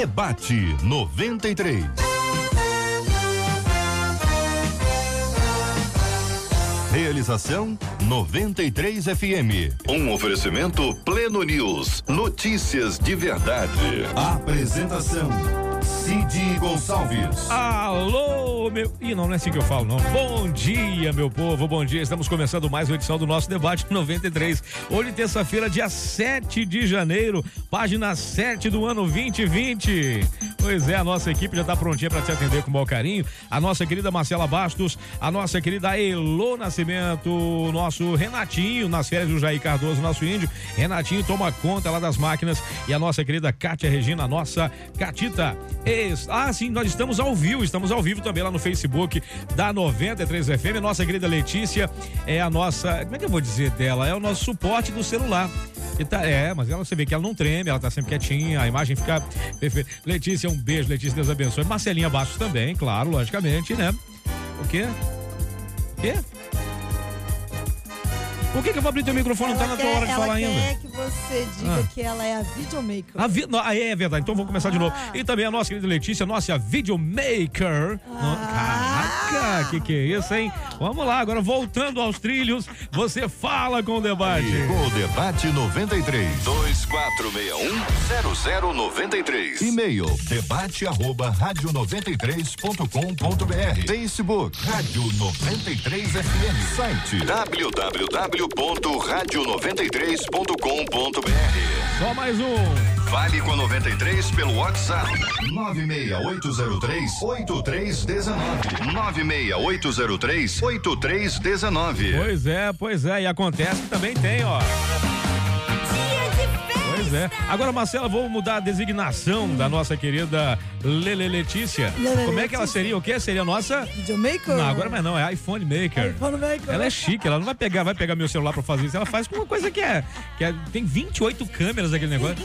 Debate 93. Realização 93 FM. Um oferecimento Pleno News. Notícias de verdade. Apresentação Cid Gonçalves. Alô, meu. Ih, não, não é assim que eu falo, não. Bom dia, meu povo, bom dia. Estamos começando mais uma edição do nosso debate 93. Hoje, terça-feira, dia 7 de janeiro, página 7 do ano 2020. Pois é, a nossa equipe já está prontinha para te atender com o maior carinho. A nossa querida Marcela Bastos, a nossa querida Elô Nascimento, o nosso Renatinho, nas férias do Jair Cardoso, nosso índio. Renatinho toma conta lá das máquinas e a nossa querida Kátia Regina, a nossa Catita. Ah, sim, nós estamos ao vivo, estamos ao vivo também lá no Facebook da 93 FM. Nossa querida Letícia é a nossa, como é que eu vou dizer dela? É o nosso suporte do celular. Tá, é, mas ela você vê que ela não treme, ela tá sempre quietinha, a imagem fica perfeita. Letícia, um beijo, Letícia, Deus abençoe. Marcelinha Bastos também, claro, logicamente, né? O quê? O quê? Por que, que eu vou abrir teu microfone? Ela não tá na tua hora de falar ainda. Ela quer que você diga ah. que ela é a videomaker. A vi... não, é verdade, então vamos começar ah. de novo. Ah. E também a nossa querida Letícia, nossa videomaker. Ah. Caraca, que que é isso, hein? Vamos lá, agora voltando aos trilhos, você fala com o debate. E com o debate 93 2461 0093. E-mail debate arroba rádio 93.com.br. Facebook Rádio 93 FM. Site www www.radio93.com.br. Só mais um. Fale com a 93 pelo WhatsApp 96803 8319. 96803 8319. Pois é, pois é, e acontece que também tem, ó. Pois é. Agora, Marcela, vou mudar a designação da nossa querida Lele Letícia. Lele Como é que ela seria? O que seria a nossa? Videomaker? Não, agora mas não, é iPhone Maker. iPhone Maker. Ela é chique, ela não vai pegar, vai pegar meu celular pra fazer isso. Ela faz com uma coisa que é, que é tem 28 câmeras aquele negócio.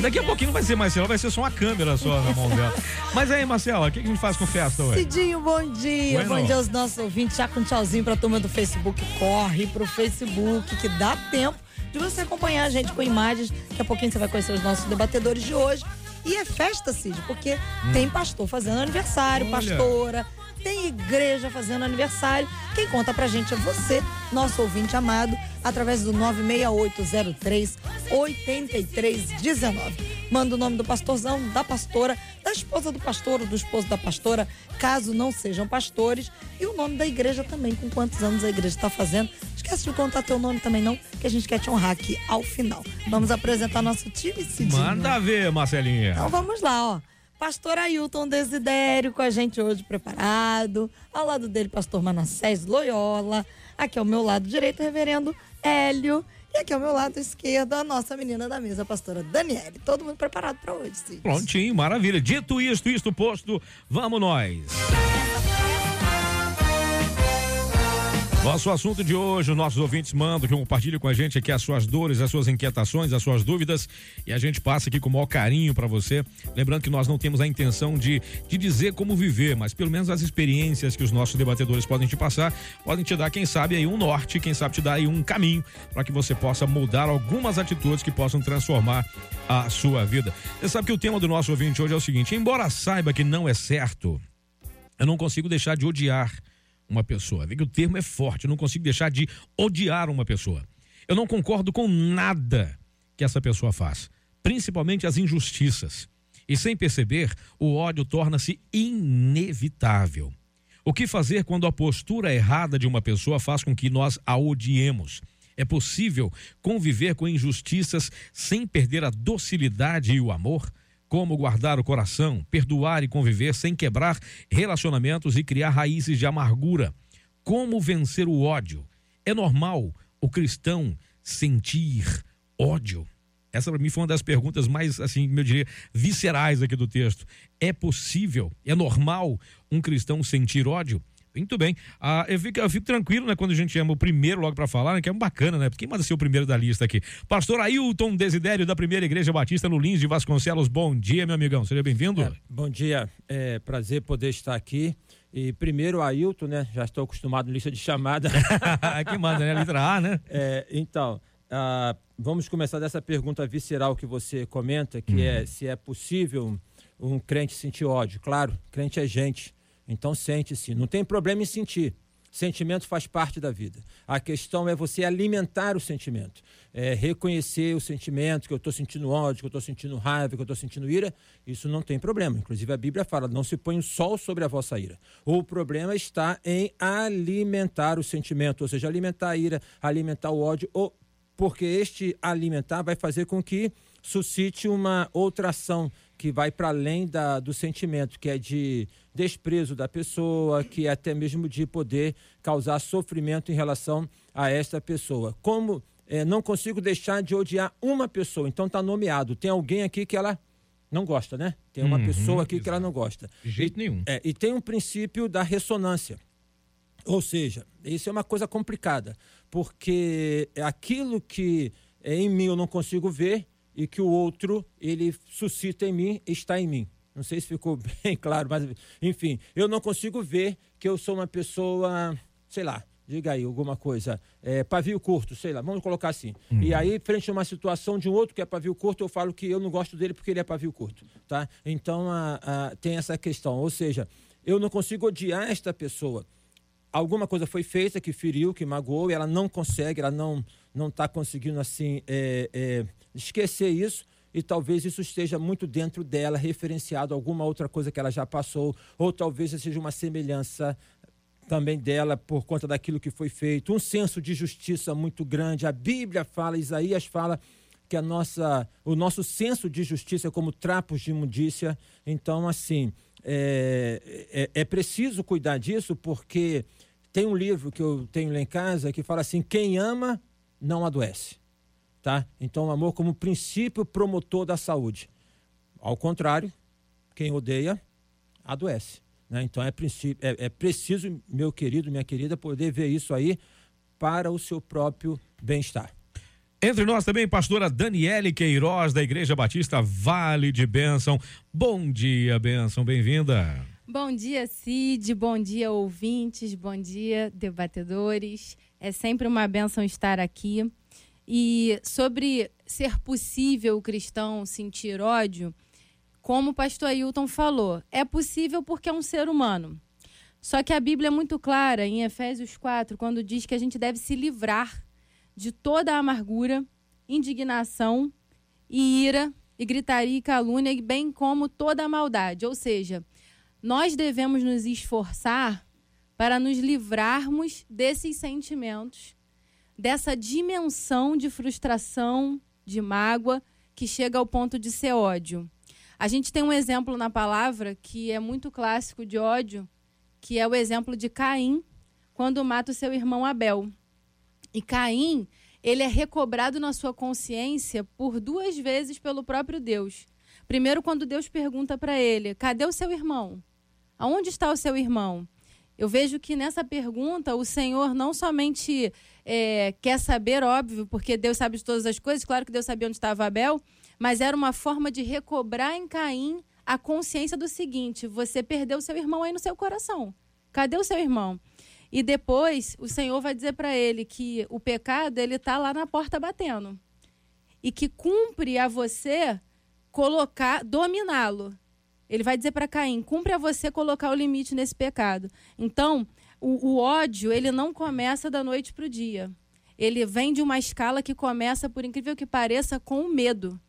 Daqui a pouquinho não vai ser mais celular, vai ser só uma câmera só na mão dela. Mas aí, Marcela, o que, que a gente faz com festa hoje? Cidinho, bom dia. Bueno. Bom dia aos nossos ouvintes. Já com um tchauzinho pra turma do Facebook. Corre pro Facebook, que dá tempo de você acompanhar a gente com imagens. Daqui a pouquinho você vai conhecer os nossos debatedores de hoje. E é festa, Cid, porque hum. tem pastor fazendo aniversário, Olha. pastora, tem igreja fazendo aniversário. Quem conta pra gente é você, nosso ouvinte amado, através do 96803 8319. Manda o nome do pastorzão, da pastora, da esposa do pastor ou do esposo da pastora, caso não sejam pastores, e o nome da igreja também, com quantos anos a igreja está fazendo. Esquece de contar teu nome também não, que a gente quer te honrar aqui ao final. Vamos apresentar nosso time, Cidinho. Manda ver, Marcelinha. Então vamos lá, ó. Pastor Ailton Desidério com a gente hoje preparado. Ao lado dele, pastor Manassés Loyola. Aqui ao meu lado direito, reverendo Hélio. E aqui ao meu lado esquerdo, a nossa menina da mesa, a pastora Daniele. Todo mundo preparado para hoje, sim. Prontinho, maravilha. Dito isto, isto posto, vamos nós. Nosso assunto de hoje, os nossos ouvintes mandam que compartilhe com a gente aqui as suas dores, as suas inquietações, as suas dúvidas e a gente passa aqui com o maior carinho para você. Lembrando que nós não temos a intenção de, de dizer como viver, mas pelo menos as experiências que os nossos debatedores podem te passar, podem te dar, quem sabe, aí um norte, quem sabe te dar aí um caminho para que você possa mudar algumas atitudes que possam transformar a sua vida. Você sabe que o tema do nosso ouvinte hoje é o seguinte: embora saiba que não é certo, eu não consigo deixar de odiar uma pessoa. Vê que o termo é forte, eu não consigo deixar de odiar uma pessoa. Eu não concordo com nada que essa pessoa faz, principalmente as injustiças. E sem perceber, o ódio torna-se inevitável. O que fazer quando a postura errada de uma pessoa faz com que nós a odiemos? É possível conviver com injustiças sem perder a docilidade e o amor? Como guardar o coração, perdoar e conviver sem quebrar relacionamentos e criar raízes de amargura? Como vencer o ódio? É normal o cristão sentir ódio? Essa para mim foi uma das perguntas mais, assim, eu diria, viscerais aqui do texto. É possível, é normal um cristão sentir ódio? Muito bem. Ah, eu, fico, eu fico tranquilo, né, quando a gente chama o primeiro logo para falar, né, que é um bacana, né? Quem manda ser o primeiro da lista aqui? Pastor Ailton Desidério, da Primeira Igreja Batista no Lins de Vasconcelos. Bom dia, meu amigão. Seja bem-vindo. É, bom dia. É prazer poder estar aqui. E primeiro, Ailton, né? Já estou acostumado na lista de chamada. que manda, né? Letra A, né? É, então, ah, vamos começar dessa pergunta visceral que você comenta, que hum. é se é possível um crente sentir ódio. Claro, crente é gente, então sente-se. Não tem problema em sentir. Sentimento faz parte da vida. A questão é você alimentar o sentimento. É reconhecer o sentimento, que eu estou sentindo ódio, que eu estou sentindo raiva, que eu estou sentindo ira. Isso não tem problema. Inclusive a Bíblia fala: não se põe o sol sobre a vossa ira. O problema está em alimentar o sentimento, ou seja, alimentar a ira, alimentar o ódio, ou porque este alimentar vai fazer com que suscite uma outra ação que vai para além da, do sentimento, que é de desprezo da pessoa, que é até mesmo de poder causar sofrimento em relação a esta pessoa. Como é, não consigo deixar de odiar uma pessoa, então está nomeado. Tem alguém aqui que ela não gosta, né? Tem uma uhum, pessoa aqui exato. que ela não gosta. De jeito nenhum. É, e tem um princípio da ressonância. Ou seja, isso é uma coisa complicada, porque aquilo que é, em mim eu não consigo ver, e que o outro ele suscita em mim, está em mim. Não sei se ficou bem claro, mas enfim, eu não consigo ver que eu sou uma pessoa, sei lá, diga aí alguma coisa, é, pavio curto, sei lá, vamos colocar assim. Uhum. E aí, frente a uma situação de um outro que é pavio curto, eu falo que eu não gosto dele porque ele é pavio curto, tá? Então, a, a, tem essa questão, ou seja, eu não consigo odiar esta pessoa. Alguma coisa foi feita que feriu, que magoou, e ela não consegue, ela não não está conseguindo assim é, é, esquecer isso e talvez isso esteja muito dentro dela, referenciado a alguma outra coisa que ela já passou, ou talvez seja uma semelhança também dela por conta daquilo que foi feito, um senso de justiça muito grande. A Bíblia fala, Isaías fala que a nossa, o nosso senso de justiça é como trapos de imundícia. Então, assim, é, é, é preciso cuidar disso, porque tem um livro que eu tenho lá em casa que fala assim: quem ama não adoece. Tá? Então, o amor como princípio promotor da saúde. Ao contrário, quem odeia, adoece. Né? Então, é, princípio, é, é preciso, meu querido, minha querida, poder ver isso aí para o seu próprio bem-estar. Entre nós também, pastora Daniele Queiroz, da Igreja Batista Vale de Bênção. Bom dia, Bênção, bem-vinda. Bom dia, Cid, bom dia, ouvintes, bom dia, debatedores. É sempre uma benção estar aqui. E sobre ser possível o cristão sentir ódio, como o pastor Ailton falou, é possível porque é um ser humano. Só que a Bíblia é muito clara em Efésios 4, quando diz que a gente deve se livrar de toda a amargura, indignação e ira e gritaria e calúnia, bem como toda a maldade. Ou seja, nós devemos nos esforçar para nos livrarmos desses sentimentos dessa dimensão de frustração, de mágoa, que chega ao ponto de ser ódio. A gente tem um exemplo na palavra que é muito clássico de ódio, que é o exemplo de Caim, quando mata o seu irmão Abel. E Caim, ele é recobrado na sua consciência por duas vezes pelo próprio Deus. Primeiro, quando Deus pergunta para ele: cadê o seu irmão? Aonde está o seu irmão? Eu vejo que nessa pergunta o Senhor não somente é, quer saber, óbvio, porque Deus sabe de todas as coisas, claro que Deus sabia onde estava Abel, mas era uma forma de recobrar em Caim a consciência do seguinte: você perdeu seu irmão aí no seu coração. Cadê o seu irmão? E depois o Senhor vai dizer para ele que o pecado ele está lá na porta batendo e que cumpre a você colocar, dominá-lo. Ele vai dizer para Caim: cumpre a você colocar o limite nesse pecado. Então, o, o ódio, ele não começa da noite para o dia. Ele vem de uma escala que começa, por incrível que pareça, com o medo.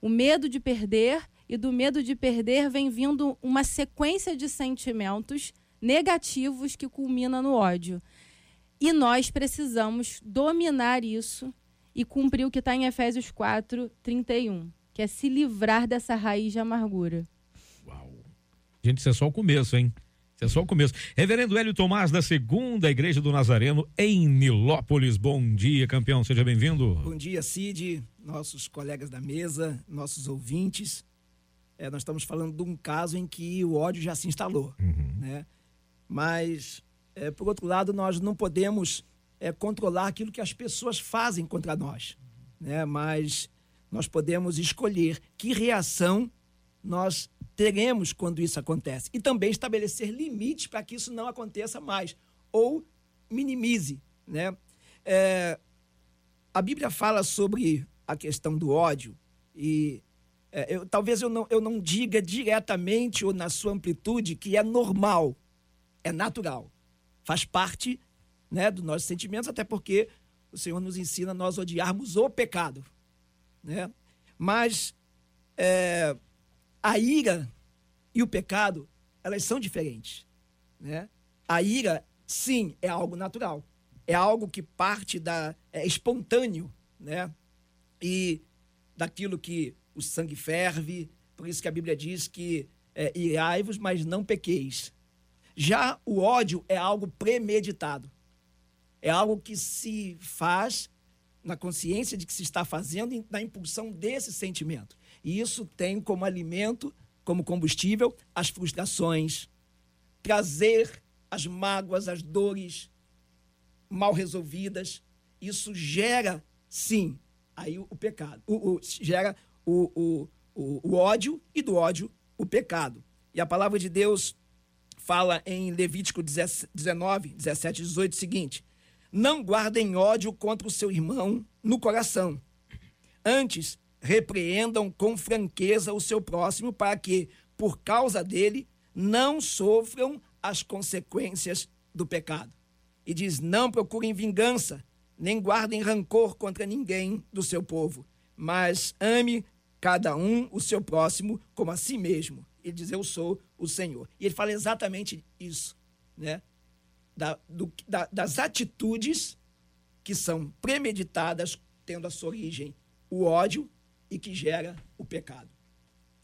O medo de perder, e do medo de perder vem vindo uma sequência de sentimentos negativos que culmina no ódio. E nós precisamos dominar isso e cumprir o que está em Efésios 4, 31, que é se livrar dessa raiz de amargura. Gente, isso é só o começo, hein? Isso é só o começo. Reverendo Hélio Tomás, da Segunda Igreja do Nazareno, em Nilópolis. Bom dia, campeão. Seja bem-vindo. Bom dia, Cid, nossos colegas da mesa, nossos ouvintes. É, nós estamos falando de um caso em que o ódio já se instalou. Uhum. Né? Mas, é, por outro lado, nós não podemos é, controlar aquilo que as pessoas fazem contra nós. Né? Mas nós podemos escolher que reação nós teremos quando isso acontece. E também estabelecer limites para que isso não aconteça mais, ou minimize. Né? É, a Bíblia fala sobre a questão do ódio e é, eu, talvez eu não, eu não diga diretamente ou na sua amplitude que é normal, é natural, faz parte né, dos nossos sentimentos, até porque o Senhor nos ensina a nós odiarmos o pecado. Né? Mas é, a ira e o pecado, elas são diferentes. Né? A ira, sim, é algo natural. É algo que parte da. é espontâneo, né? E daquilo que o sangue ferve, por isso que a Bíblia diz que é, irai-vos, mas não pequeis. Já o ódio é algo premeditado. É algo que se faz na consciência de que se está fazendo na impulsão desse sentimento. E isso tem como alimento, como combustível, as frustrações, trazer as mágoas, as dores mal resolvidas. Isso gera, sim, aí o, pecado. O, o, gera o, o ódio e do ódio o pecado. E a palavra de Deus fala em Levítico 19, 17 e 18 o seguinte: Não guardem ódio contra o seu irmão no coração. Antes, repreendam com franqueza o seu próximo, para que, por causa dele, não sofram as consequências do pecado. E diz: Não procurem vingança, nem guardem rancor contra ninguém do seu povo, mas ame cada um o seu próximo como a si mesmo. Ele diz: Eu sou o Senhor. E ele fala exatamente isso, né? Da, do, da, das atitudes que são premeditadas, tendo a sua origem o ódio e que gera o pecado.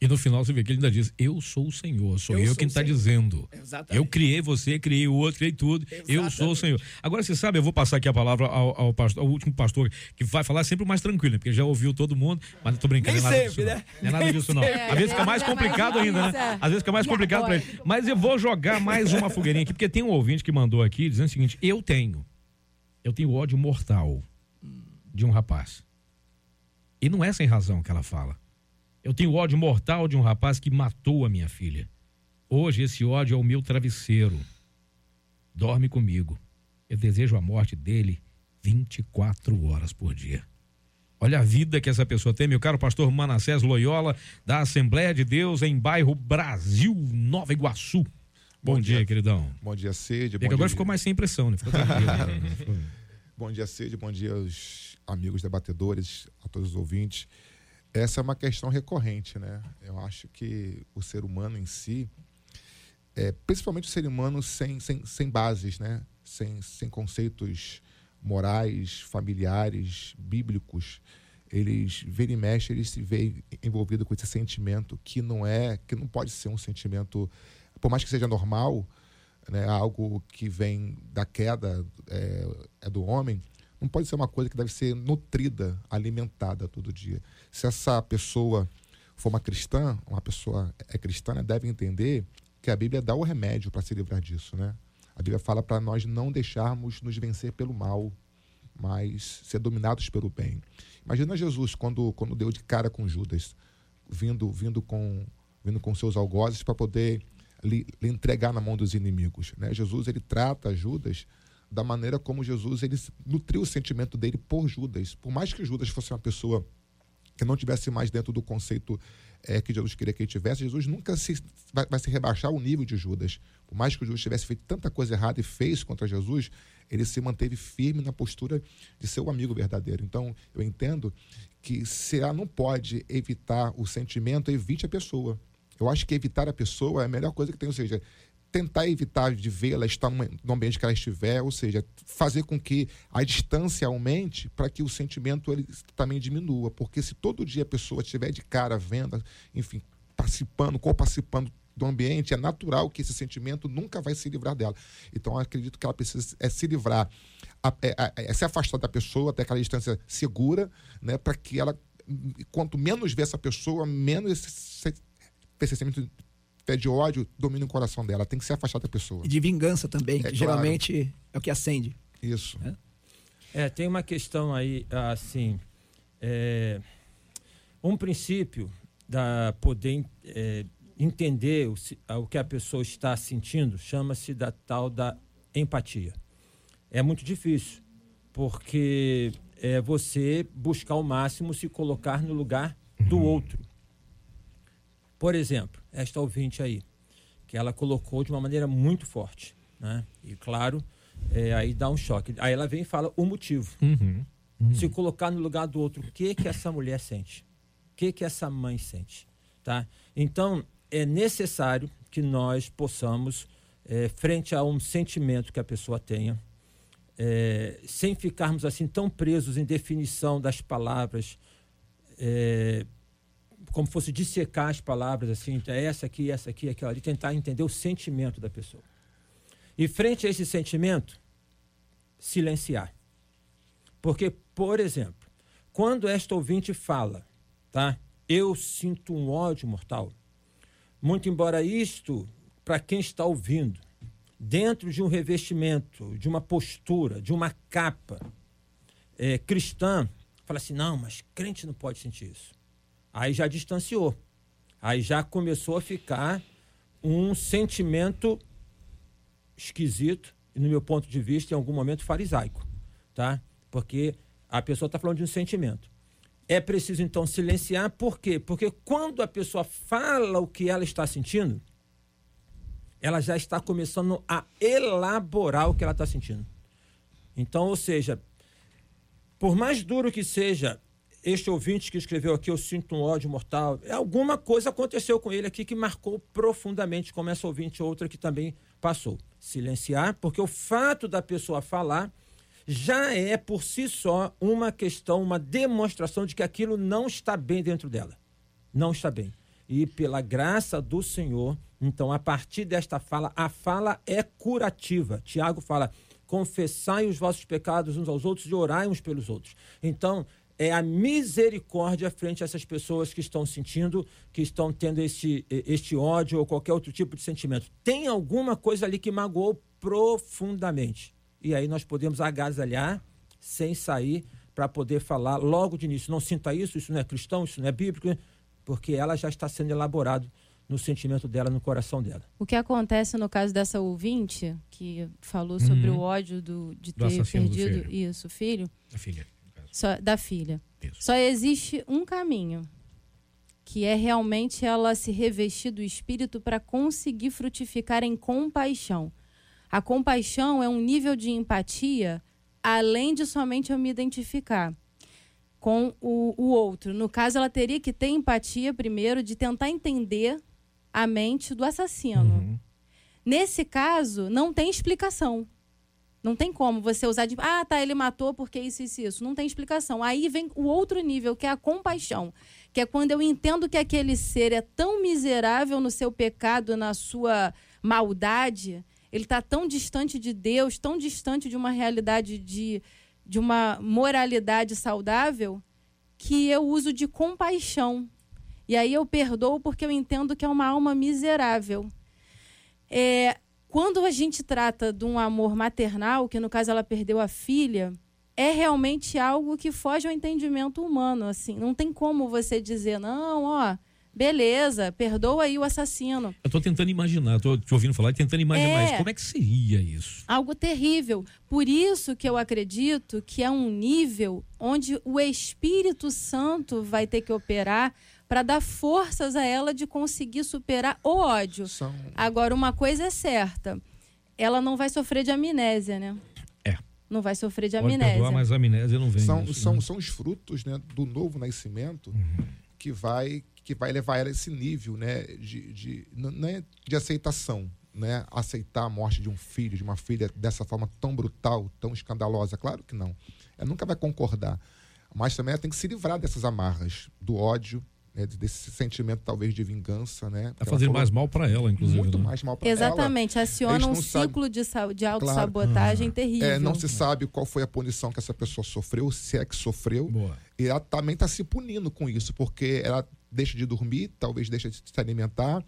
E no final você vê que ele ainda diz: Eu sou o Senhor, sou eu, eu quem está dizendo. Exatamente. Eu criei você, criei o outro, criei tudo. Exatamente. Eu sou o Senhor. Agora você sabe, eu vou passar aqui a palavra ao, ao, pastor, ao último pastor, que vai falar sempre o mais tranquilo, né? porque já ouviu todo mundo, mas não tô brincando. Nem é nada sempre, disso, né? Não. não é nada disso, não. Às vezes fica mais complicado ainda, né? Às vezes fica mais complicado para ele. Mas eu vou jogar mais uma fogueirinha aqui, porque tem um ouvinte que mandou aqui dizendo o seguinte: Eu tenho. Eu tenho ódio mortal de um rapaz. E não é sem razão que ela fala. Eu tenho ódio mortal de um rapaz que matou a minha filha. Hoje esse ódio é o meu travesseiro. Dorme comigo. Eu desejo a morte dele 24 horas por dia. Olha a vida que essa pessoa tem, meu caro pastor Manassés Loyola, da Assembleia de Deus em bairro Brasil, Nova Iguaçu. Bom, bom dia, dia, queridão. Bom dia, Sede. Bom agora dia. ficou mais sem pressão, né? bom dia, Sede. Bom dia aos amigos debatedores, a todos os ouvintes essa é uma questão recorrente, né? Eu acho que o ser humano em si, é, principalmente o ser humano sem, sem, sem bases, né? Sem, sem conceitos morais, familiares, bíblicos, eles vira e mexe, eles se veem envolvido com esse sentimento que não é, que não pode ser um sentimento, por mais que seja normal, né? Algo que vem da queda é, é do homem, não pode ser uma coisa que deve ser nutrida, alimentada todo dia. Se essa pessoa for uma cristã, uma pessoa é cristã, né, deve entender que a Bíblia dá o remédio para se livrar disso, né? A Bíblia fala para nós não deixarmos nos vencer pelo mal, mas ser dominados pelo bem. Imagina Jesus quando, quando deu de cara com Judas, vindo vindo com vindo com seus algozes para poder lhe, lhe, entregar na mão dos inimigos. Né? Jesus ele trata Judas da maneira como Jesus ele nutriu o sentimento dele por Judas. Por mais que Judas fosse uma pessoa que não tivesse mais dentro do conceito é, que Jesus queria que ele tivesse, Jesus nunca se, vai, vai se rebaixar o nível de Judas. Por mais que Judas tivesse feito tanta coisa errada e fez contra Jesus, ele se manteve firme na postura de ser o amigo verdadeiro. Então, eu entendo que se ela não pode evitar o sentimento, evite a pessoa. Eu acho que evitar a pessoa é a melhor coisa que tem. Ou seja, tentar evitar de vê-la estar no ambiente que ela estiver, ou seja, fazer com que a distância aumente para que o sentimento ele também diminua, porque se todo dia a pessoa estiver de cara vendo, enfim, participando, co-participando do ambiente, é natural que esse sentimento nunca vai se livrar dela. Então, acredito que ela precisa é, se livrar, é, é, se afastar da pessoa até aquela distância segura, né, para que ela, quanto menos vê essa pessoa, menos esse, esse sentimento pé de ódio domina o coração dela. Tem que se afastar da pessoa. E de vingança também, é, que claro. geralmente é o que acende. Isso. É, é tem uma questão aí, assim. É, um princípio da poder é, entender o, o que a pessoa está sentindo chama-se da tal da empatia. É muito difícil, porque é você buscar ao máximo se colocar no lugar do uhum. outro. Por exemplo, esta ouvinte aí, que ela colocou de uma maneira muito forte, né? E claro, é, aí dá um choque. Aí ela vem e fala o motivo. Uhum. Uhum. Se colocar no lugar do outro, o que que essa mulher sente? O que que essa mãe sente? Tá? Então, é necessário que nós possamos, é, frente a um sentimento que a pessoa tenha, é, sem ficarmos assim tão presos em definição das palavras, é, como fosse dissecar as palavras assim, é essa aqui, essa aqui, aquela ali, tentar entender o sentimento da pessoa. E frente a esse sentimento, silenciar. Porque, por exemplo, quando esta ouvinte fala, tá? Eu sinto um ódio mortal. Muito embora isto, para quem está ouvindo, dentro de um revestimento, de uma postura, de uma capa é, cristã, fala assim: não, mas crente não pode sentir isso. Aí já distanciou. Aí já começou a ficar um sentimento esquisito, e no meu ponto de vista, em algum momento farisaico, tá? Porque a pessoa está falando de um sentimento. É preciso então silenciar, por quê? Porque quando a pessoa fala o que ela está sentindo, ela já está começando a elaborar o que ela está sentindo. Então, ou seja, por mais duro que seja este ouvinte que escreveu aqui, eu sinto um ódio mortal, alguma coisa aconteceu com ele aqui que marcou profundamente, como essa ouvinte outra que também passou. Silenciar, porque o fato da pessoa falar já é por si só uma questão, uma demonstração de que aquilo não está bem dentro dela. Não está bem. E pela graça do Senhor, então, a partir desta fala, a fala é curativa. Tiago fala: confessai os vossos pecados uns aos outros e orai uns pelos outros. Então, é a misericórdia frente a essas pessoas que estão sentindo, que estão tendo este, este ódio ou qualquer outro tipo de sentimento. Tem alguma coisa ali que magoou profundamente. E aí nós podemos agasalhar sem sair para poder falar logo de início. Não sinta isso, isso não é cristão, isso não é bíblico, porque ela já está sendo elaborado no sentimento dela, no coração dela. O que acontece no caso dessa ouvinte que falou sobre uhum. o ódio do, de ter do perdido isso, filho? A filha. Só, da filha. Isso. Só existe um caminho, que é realmente ela se revestir do espírito para conseguir frutificar em compaixão. A compaixão é um nível de empatia além de somente eu me identificar com o, o outro. No caso, ela teria que ter empatia primeiro de tentar entender a mente do assassino. Uhum. Nesse caso, não tem explicação. Não tem como você usar de, ah, tá, ele matou porque isso, isso, isso. Não tem explicação. Aí vem o outro nível, que é a compaixão. Que é quando eu entendo que aquele ser é tão miserável no seu pecado, na sua maldade, ele está tão distante de Deus, tão distante de uma realidade de, de uma moralidade saudável, que eu uso de compaixão. E aí eu perdoo porque eu entendo que é uma alma miserável. É, quando a gente trata de um amor maternal, que no caso ela perdeu a filha, é realmente algo que foge ao entendimento humano, assim. Não tem como você dizer, não, ó, beleza, perdoa aí o assassino. Eu tô tentando imaginar, tô te ouvindo falar e tentando imaginar, é, mas como é que seria isso? Algo terrível. Por isso que eu acredito que é um nível onde o Espírito Santo vai ter que operar para dar forças a ela de conseguir superar o ódio. São... Agora, uma coisa é certa: ela não vai sofrer de amnésia, né? É. Não vai sofrer de Pode amnésia. Perdoar, mas a amnésia não vem. São, isso, são, né? são os frutos né, do novo nascimento uhum. que, vai, que vai levar ela a esse nível né, de, de, não é de aceitação. Né, aceitar a morte de um filho, de uma filha dessa forma tão brutal, tão escandalosa. Claro que não. Ela nunca vai concordar. Mas também ela tem que se livrar dessas amarras, do ódio, né, desse sentimento talvez de vingança, né? Tá fazendo mais mal para ela, inclusive. Muito né? mais mal para ela. Exatamente, aciona um ciclo de, de autossabotagem claro. terrível. É, não se sabe qual foi a punição que essa pessoa sofreu, se é que sofreu. Boa. E ela também está se punindo com isso, porque ela deixa de dormir, talvez deixa de se alimentar,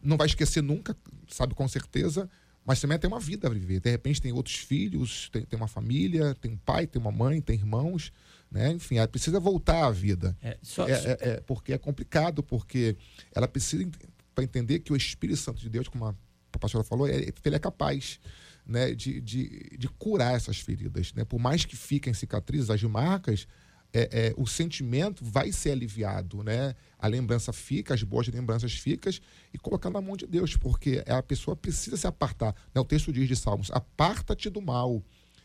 não vai esquecer nunca, sabe com certeza, mas também tem uma vida a viver. De repente tem outros filhos, tem, tem uma família, tem um pai, tem uma mãe, tem irmãos. Né? Enfim, ela precisa voltar à vida. É, só, é, é, é, porque é complicado, porque ela precisa para entender que o Espírito Santo de Deus, como a, a pastora falou, é, ele é capaz né, de, de, de curar essas feridas. Né? Por mais que fiquem cicatrizes, as marcas, é, é, o sentimento vai ser aliviado, né? A lembrança fica, as boas lembranças ficam e colocar na mão de Deus, porque a pessoa precisa se apartar. Né? O texto diz de Salmos: aparta-te do mal.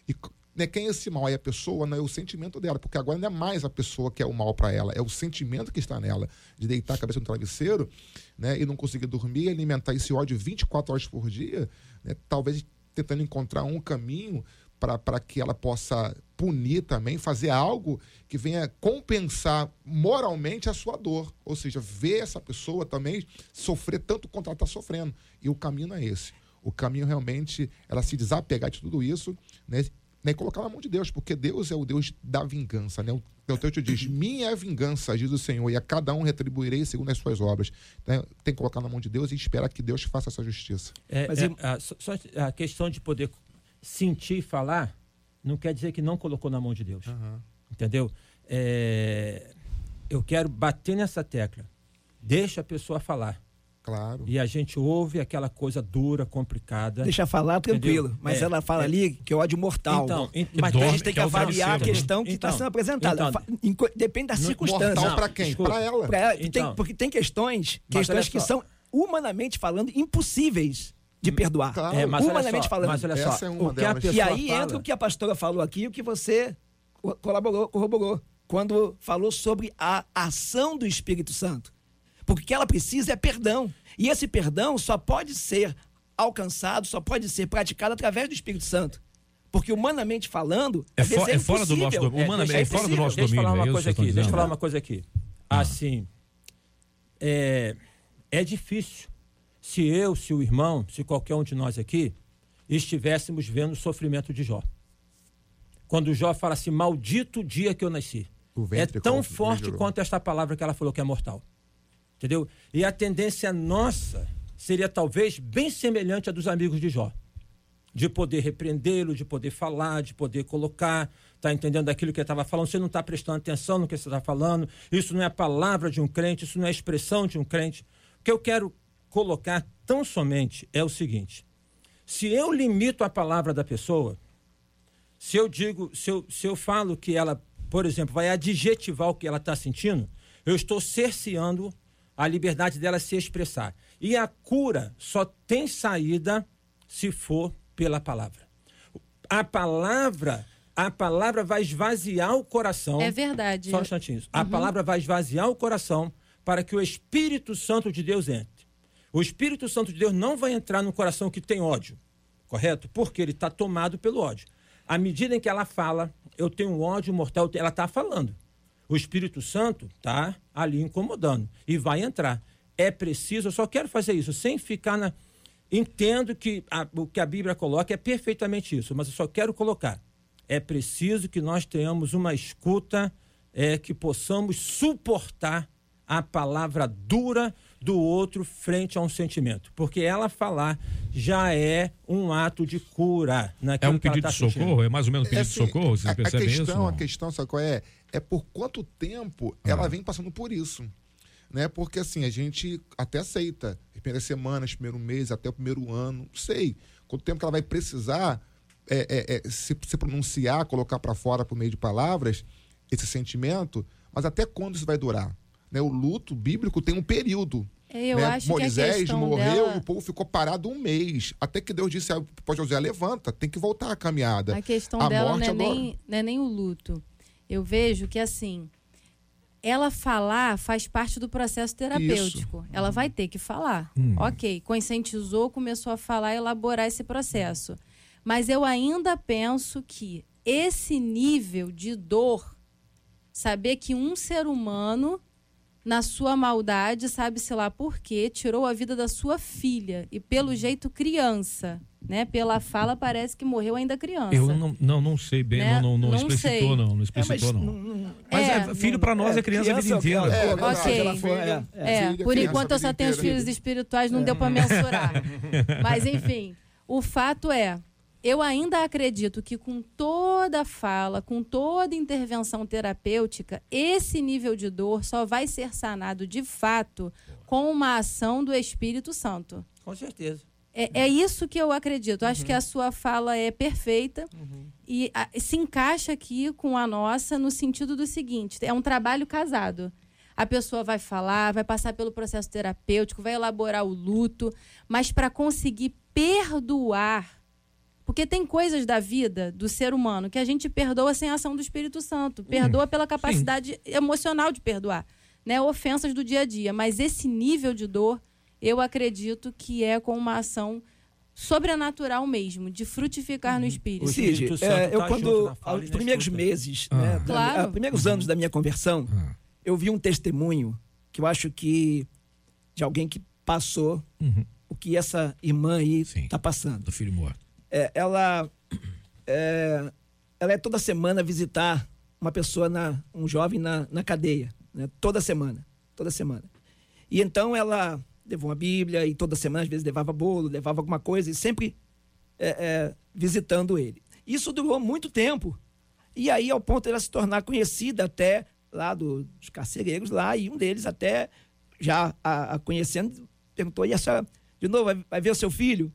E né, quem é esse mal? É a pessoa, não é o sentimento dela, porque agora não é mais a pessoa que é o mal para ela, é o sentimento que está nela, de deitar a cabeça no travesseiro né, e não conseguir dormir, alimentar esse ódio 24 horas por dia, né, talvez tentando encontrar um caminho para que ela possa punir também, fazer algo que venha compensar moralmente a sua dor. Ou seja, ver essa pessoa também sofrer tanto quanto ela está sofrendo. E o caminho não é esse. O caminho realmente ela se desapegar de tudo isso né, né, e colocar na mão de Deus, porque Deus é o Deus da vingança. Né? O texto diz: Minha é a vingança, diz o Senhor, e a cada um retribuirei segundo as suas obras. Então, tem que colocar na mão de Deus e esperar que Deus faça essa justiça. É, Mas, é, a, só a questão de poder sentir e falar, não quer dizer que não colocou na mão de Deus. Uhum. Entendeu? É, eu quero bater nessa tecla. Deixa a pessoa falar. Claro. E a gente ouve aquela coisa dura, complicada. Deixa falar tranquilo. Entendeu? Mas é, ela fala é, ali que é ódio mortal. Então, mas a gente tem que, que é avaliar a questão que está então, sendo apresentada. Então, Depende da circunstância. Mortal para quem? Para ela. Pra ela. Então, tem, porque tem questões, questões que são humanamente falando impossíveis de hum, perdoar. Claro. É, mas humanamente só, falando. Mas olha só, é e aí fala... entra o que a pastora falou aqui e o que você colaborou, corroborou, quando falou sobre a ação do Espírito Santo. Porque o que ela precisa é perdão. E esse perdão só pode ser alcançado, só pode ser praticado através do Espírito Santo. Porque humanamente falando, é, fo é, é fora do nosso domínio. Humanamente, é, é fora do nosso deixa domínio. Falar uma coisa aqui, deixa eu falar uma coisa aqui. Ah. Assim, é, é difícil se eu, se o irmão, se qualquer um de nós aqui estivéssemos vendo o sofrimento de Jó. Quando Jó fala assim, maldito dia que eu nasci. É tão forte quanto esta palavra que ela falou que é mortal. Entendeu? E a tendência nossa seria talvez bem semelhante à dos amigos de Jó. De poder repreendê-lo, de poder falar, de poder colocar, tá entendendo aquilo que ele estava falando, você não está prestando atenção no que você está falando, isso não é a palavra de um crente, isso não é a expressão de um crente. O que eu quero colocar tão somente é o seguinte: se eu limito a palavra da pessoa, se eu digo, se eu, se eu falo que ela, por exemplo, vai adjetivar o que ela está sentindo, eu estou cerceando a liberdade dela se expressar. E a cura só tem saída se for pela palavra. A palavra, a palavra vai esvaziar o coração. É verdade. Só um instantinho. Uhum. A palavra vai esvaziar o coração para que o Espírito Santo de Deus entre. O Espírito Santo de Deus não vai entrar no coração que tem ódio, correto? Porque ele está tomado pelo ódio. À medida em que ela fala, eu tenho um ódio mortal, ela está falando. O Espírito Santo está ali incomodando e vai entrar. É preciso, eu só quero fazer isso sem ficar na. Entendo que a, o que a Bíblia coloca é perfeitamente isso, mas eu só quero colocar. É preciso que nós tenhamos uma escuta, é, que possamos suportar a palavra dura do outro frente a um sentimento. Porque ela falar já é um ato de cura. É um pedido tá de socorro? Sentindo. É mais ou menos um pedido é, assim, de socorro? Vocês a, percebem a questão, isso? A questão, sabe qual é? É por quanto tempo ah. ela vem passando por isso. Né? Porque assim, a gente até aceita. Primeiras semanas, primeiro mês, até o primeiro ano, não sei. Quanto tempo que ela vai precisar é, é, é, se, se pronunciar, colocar para fora por meio de palavras esse sentimento, mas até quando isso vai durar? Né? O luto bíblico tem um período. Eu né? acho Moisés que morreu dela... e o povo ficou parado um mês. Até que Deus disse para José: levanta, tem que voltar a caminhada. A questão a dela não é, nem, não é nem o luto. Eu vejo que assim, ela falar faz parte do processo terapêutico. Isso. Ela vai ter que falar. Hum. Ok, conscientizou, começou a falar, elaborar esse processo. Mas eu ainda penso que esse nível de dor, saber que um ser humano na sua maldade, sabe-se lá por quê, tirou a vida da sua filha. E pelo jeito, criança. Né? Pela fala, parece que morreu ainda criança. Eu não, não, não sei bem, né? não, não, não, não explicitou, sei. não. Não explicitou, é, mas, não. Mas é, é filho para nós é, criança, a vida inteira. É, é, ok. É, é, por enquanto eu só tenho os filhos espirituais, não deu para mensurar. mas enfim, o fato é, eu ainda acredito que com toda fala, com toda intervenção terapêutica, esse nível de dor só vai ser sanado de fato com uma ação do Espírito Santo. Com certeza. É, é isso que eu acredito. Acho que a sua fala é perfeita e a, se encaixa aqui com a nossa no sentido do seguinte: é um trabalho casado. A pessoa vai falar, vai passar pelo processo terapêutico, vai elaborar o luto, mas para conseguir perdoar. Porque tem coisas da vida do ser humano que a gente perdoa sem a ação do Espírito Santo, perdoa pela capacidade emocional de perdoar, né? Ofensas do dia a dia, mas esse nível de dor, eu acredito que é com uma ação sobrenatural mesmo, de frutificar no espírito. Cid, Espírito Santo é, eu tá quando, aos na primeiros escuta. meses, Ah. né, da- Claro. ah, primeiros anos da minha conversão, Ah. eu vi um testemunho que eu acho que de alguém que passou Uhum. o que essa irmã aí Sim. está passando. Do filho morto. É, ela, é, ela é toda semana visitar uma pessoa, na, um jovem na, na cadeia, né? toda semana, toda semana. E então ela levou uma Bíblia e toda semana às vezes levava bolo, levava alguma coisa e sempre é, é, visitando ele. Isso durou muito tempo. E aí, ao ponto de ela se tornar conhecida até lá do- dos carcereiros lá, e um deles até já a, a conhecendo, perguntou, e a senhora, de novo, vai, vai ver o seu filho?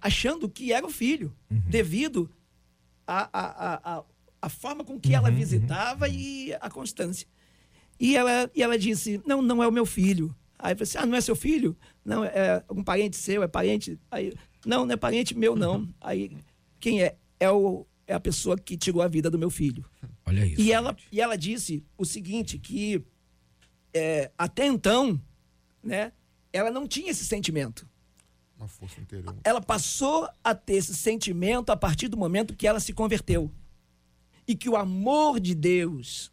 Achando que era o filho, devido à a, a, a, a forma com que ela visitava e a constância. E ela, e ela disse, não, não é o meu filho. Aí eu falei assim, ah, não é seu filho? Não, é algum parente seu, é parente? Aí, não, não é parente meu, não. Aí, quem é? É, o, é a pessoa que tirou a vida do meu filho. Olha isso. E ela, gente. e ela disse o seguinte, que é, até então, né, ela não tinha esse sentimento. Uma força interior. Ela passou a ter esse sentimento a partir do momento que ela se converteu. E que o amor de Deus,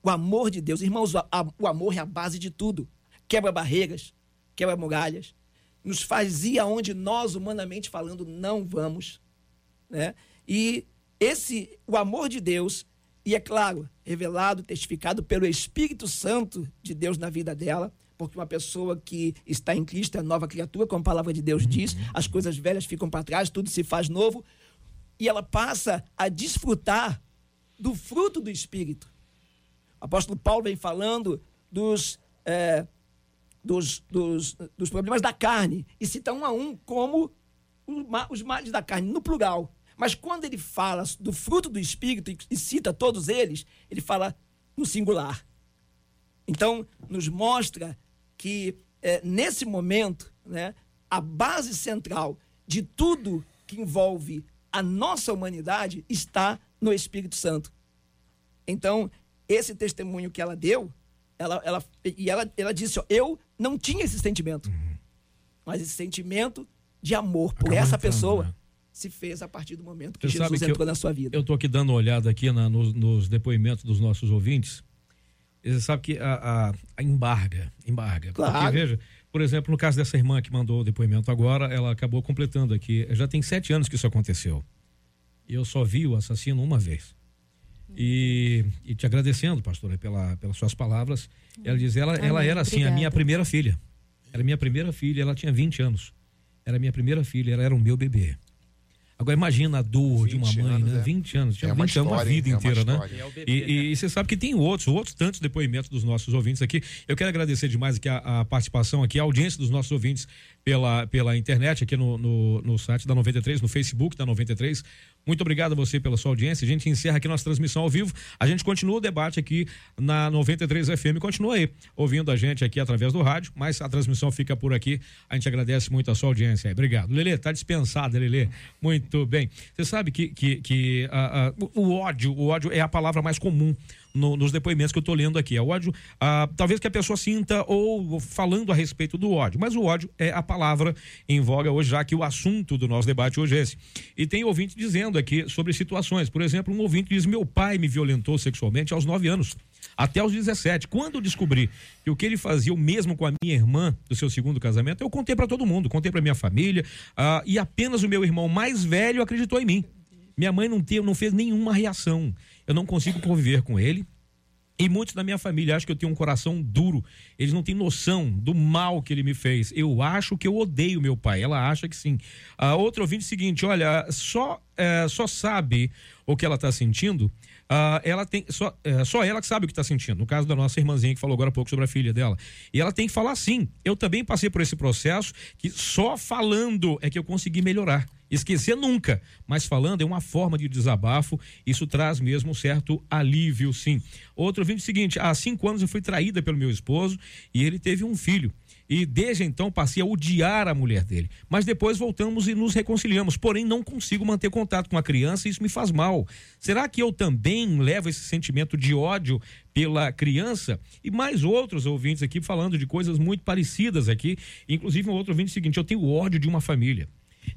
o amor de Deus, irmãos, o amor é a base de tudo. Quebra barreiras, quebra muralhas, nos faz ir aonde nós, humanamente falando, não vamos. Né? E esse, o amor de Deus, e é claro, revelado, testificado pelo Espírito Santo de Deus na vida dela, porque uma pessoa que está em Cristo é nova criatura, como a palavra de Deus diz, as coisas velhas ficam para trás, tudo se faz novo, e ela passa a desfrutar do fruto do Espírito. O apóstolo Paulo vem falando dos, é, dos, dos, dos problemas da carne e cita um a um como os ma- os males da carne, no plural. Mas quando ele fala do fruto do Espírito e cita todos eles, ele fala no singular. Então, nos mostra que eh, nesse momento, né, a base central de tudo que envolve a nossa humanidade está no Espírito Santo. Então, esse testemunho que ela deu, ela, ela, e ela, ela disse: ó, Eu não tinha esse sentimento, mas esse sentimento de amor por Acabou essa entrando, pessoa né? se fez a partir do momento que Você Jesus que eu- entrou na sua vida. Eu estou aqui dando uma olhada aqui na- nos, nos depoimentos dos nossos ouvintes. Você sabe que a, a- a embarga, embarga. Claro. Porque, veja, por exemplo, no caso dessa irmã que mandou o depoimento agora, ela acabou completando aqui. Já tem sete anos que isso aconteceu. E eu só vi o assassino uma vez. E, e te agradecendo, pastora, pela, pelas suas palavras. Ela diz, ela, ela Amém, era assim, a minha obrigada. primeira filha. Era minha primeira filha, ela tinha 20 anos. Era minha primeira filha, ela era o meu bebê. Agora imagina a dor de uma 20 mãe, anos, né? é. 20 anos, tinha É uma 20 anos, uma vida? É uma inteira, né? história. É E, né? e- e você sabe que tem outros, outros tantos depoimentos dos nossos ouvintes aqui. Eu quero agradecer demais aqui a, a participação aqui, a audiência dos nossos ouvintes pela, pela internet, aqui no, no, no site da 93, no Facebook da 93. Muito obrigado a você pela sua audiência. A gente encerra aqui nossa transmissão ao vivo. A gente continua o debate aqui na 93 FM. Continua aí ouvindo a gente aqui através do rádio, mas a transmissão fica por aqui. A gente agradece muito a sua audiência. Obrigado. Lelê, tá dispensada, Lelê. Muito bem. Você sabe que, que, que ah, ah, o ódio, o ódio é a palavra mais comum no- nos depoimentos que eu estou lendo aqui. É o ódio, ah, talvez que a pessoa sinta ou falando a respeito do ódio, mas o ódio é a palavra em voga hoje, já que o assunto do nosso debate hoje é esse. E tem ouvinte dizendo aqui sobre situações. Por exemplo, um ouvinte diz: Meu pai me violentou sexualmente aos 9 anos. Até aos 17. Quando eu descobri que o que ele fazia o mesmo com a minha irmã do seu segundo casamento, eu contei para todo mundo, contei para minha família, ah, e apenas o meu irmão mais velho acreditou em mim. Minha mãe não, teve, não fez nenhuma reação. Eu não consigo conviver com ele. E muitos da minha família acham que eu tenho um coração duro. Eles não têm noção do mal que ele me fez. Eu acho que eu odeio meu pai. Ela acha que sim. A outra ouvinte seguinte: olha, só, é, só sabe o que ela está sentindo. Uh, ela tem só, é, só ela que sabe o que está sentindo. No caso da nossa irmãzinha que falou agora há pouco sobre a filha dela. E ela tem que falar sim. Eu também passei por esse processo que só falando é que eu consegui melhorar. Esquecer nunca, mas falando é uma forma de desabafo, isso traz mesmo um certo alívio, sim. Outro vídeo seguinte: há cinco anos eu fui traída pelo meu esposo e ele teve um filho. E desde então passei a odiar a mulher dele. Mas depois voltamos e nos reconciliamos. Porém, não consigo manter contato com a criança e isso me faz mal. Será que eu também levo esse sentimento de ódio pela criança? E mais outros ouvintes aqui falando de coisas muito parecidas aqui. Inclusive, um outro ouvinte seguinte: eu tenho ódio de uma família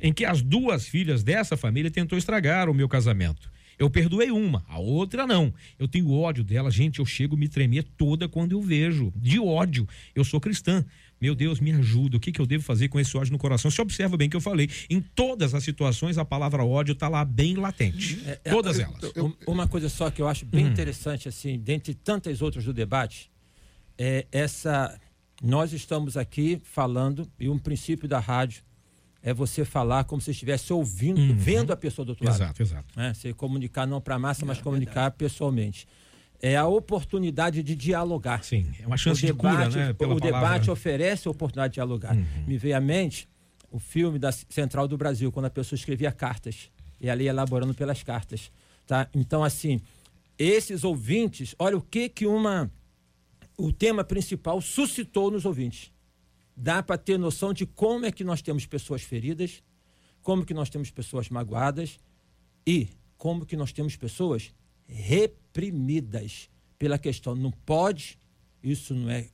em que as duas filhas dessa família tentou estragar o meu casamento. Eu perdoei uma, a outra não. Eu tenho ódio dela, gente. Eu chego a me tremer toda quando eu vejo. De ódio. Eu sou cristã. Meu Deus, me ajuda. O que, que eu devo fazer com esse ódio no coração? Você observa bem que eu falei. Em todas as situações, a palavra ódio está lá bem latente. É, é, todas elas. Eu, eu, uma coisa só que eu acho bem hum. interessante, assim, dentre tantas outras do debate, é essa. Nós estamos aqui falando, e um princípio da rádio é você falar como se estivesse ouvindo, uhum. vendo a pessoa do outro lado. Exato, exato. É, você comunicar não para a massa, mas é, comunicar verdade. pessoalmente. É a oportunidade de dialogar. Sim, é uma chance o de debate, cura, né? Pela o palavra. debate oferece a oportunidade de dialogar. Uhum. Me veio à mente o filme da Central do Brasil, quando a pessoa escrevia cartas e ali elaborando pelas cartas. Tá? Então, assim, esses ouvintes, olha o que que uma o tema principal suscitou nos ouvintes dá para ter noção de como é que nós temos pessoas feridas, como que nós temos pessoas magoadas e como que nós temos pessoas reprimidas pela questão não pode, isso não é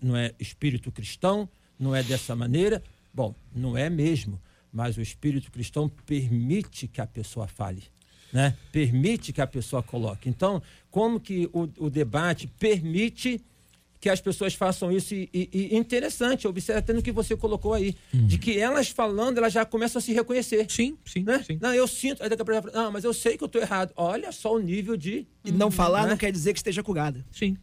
não é espírito cristão, não é dessa maneira. Bom, não é mesmo, mas o espírito cristão permite que a pessoa fale. Né? Permite que a pessoa coloque. Então, como que o, o debate permite que as pessoas façam isso. E, e, e interessante, observa até no que você colocou aí, uhum. de que elas falando, elas já começam a se reconhecer. Sim, sim. Né? sim. Não, eu sinto. Aí daqui a pouco, não, mas eu sei que eu estou errado. Olha só o nível de. E não falar né? não quer dizer que esteja curada. Sim.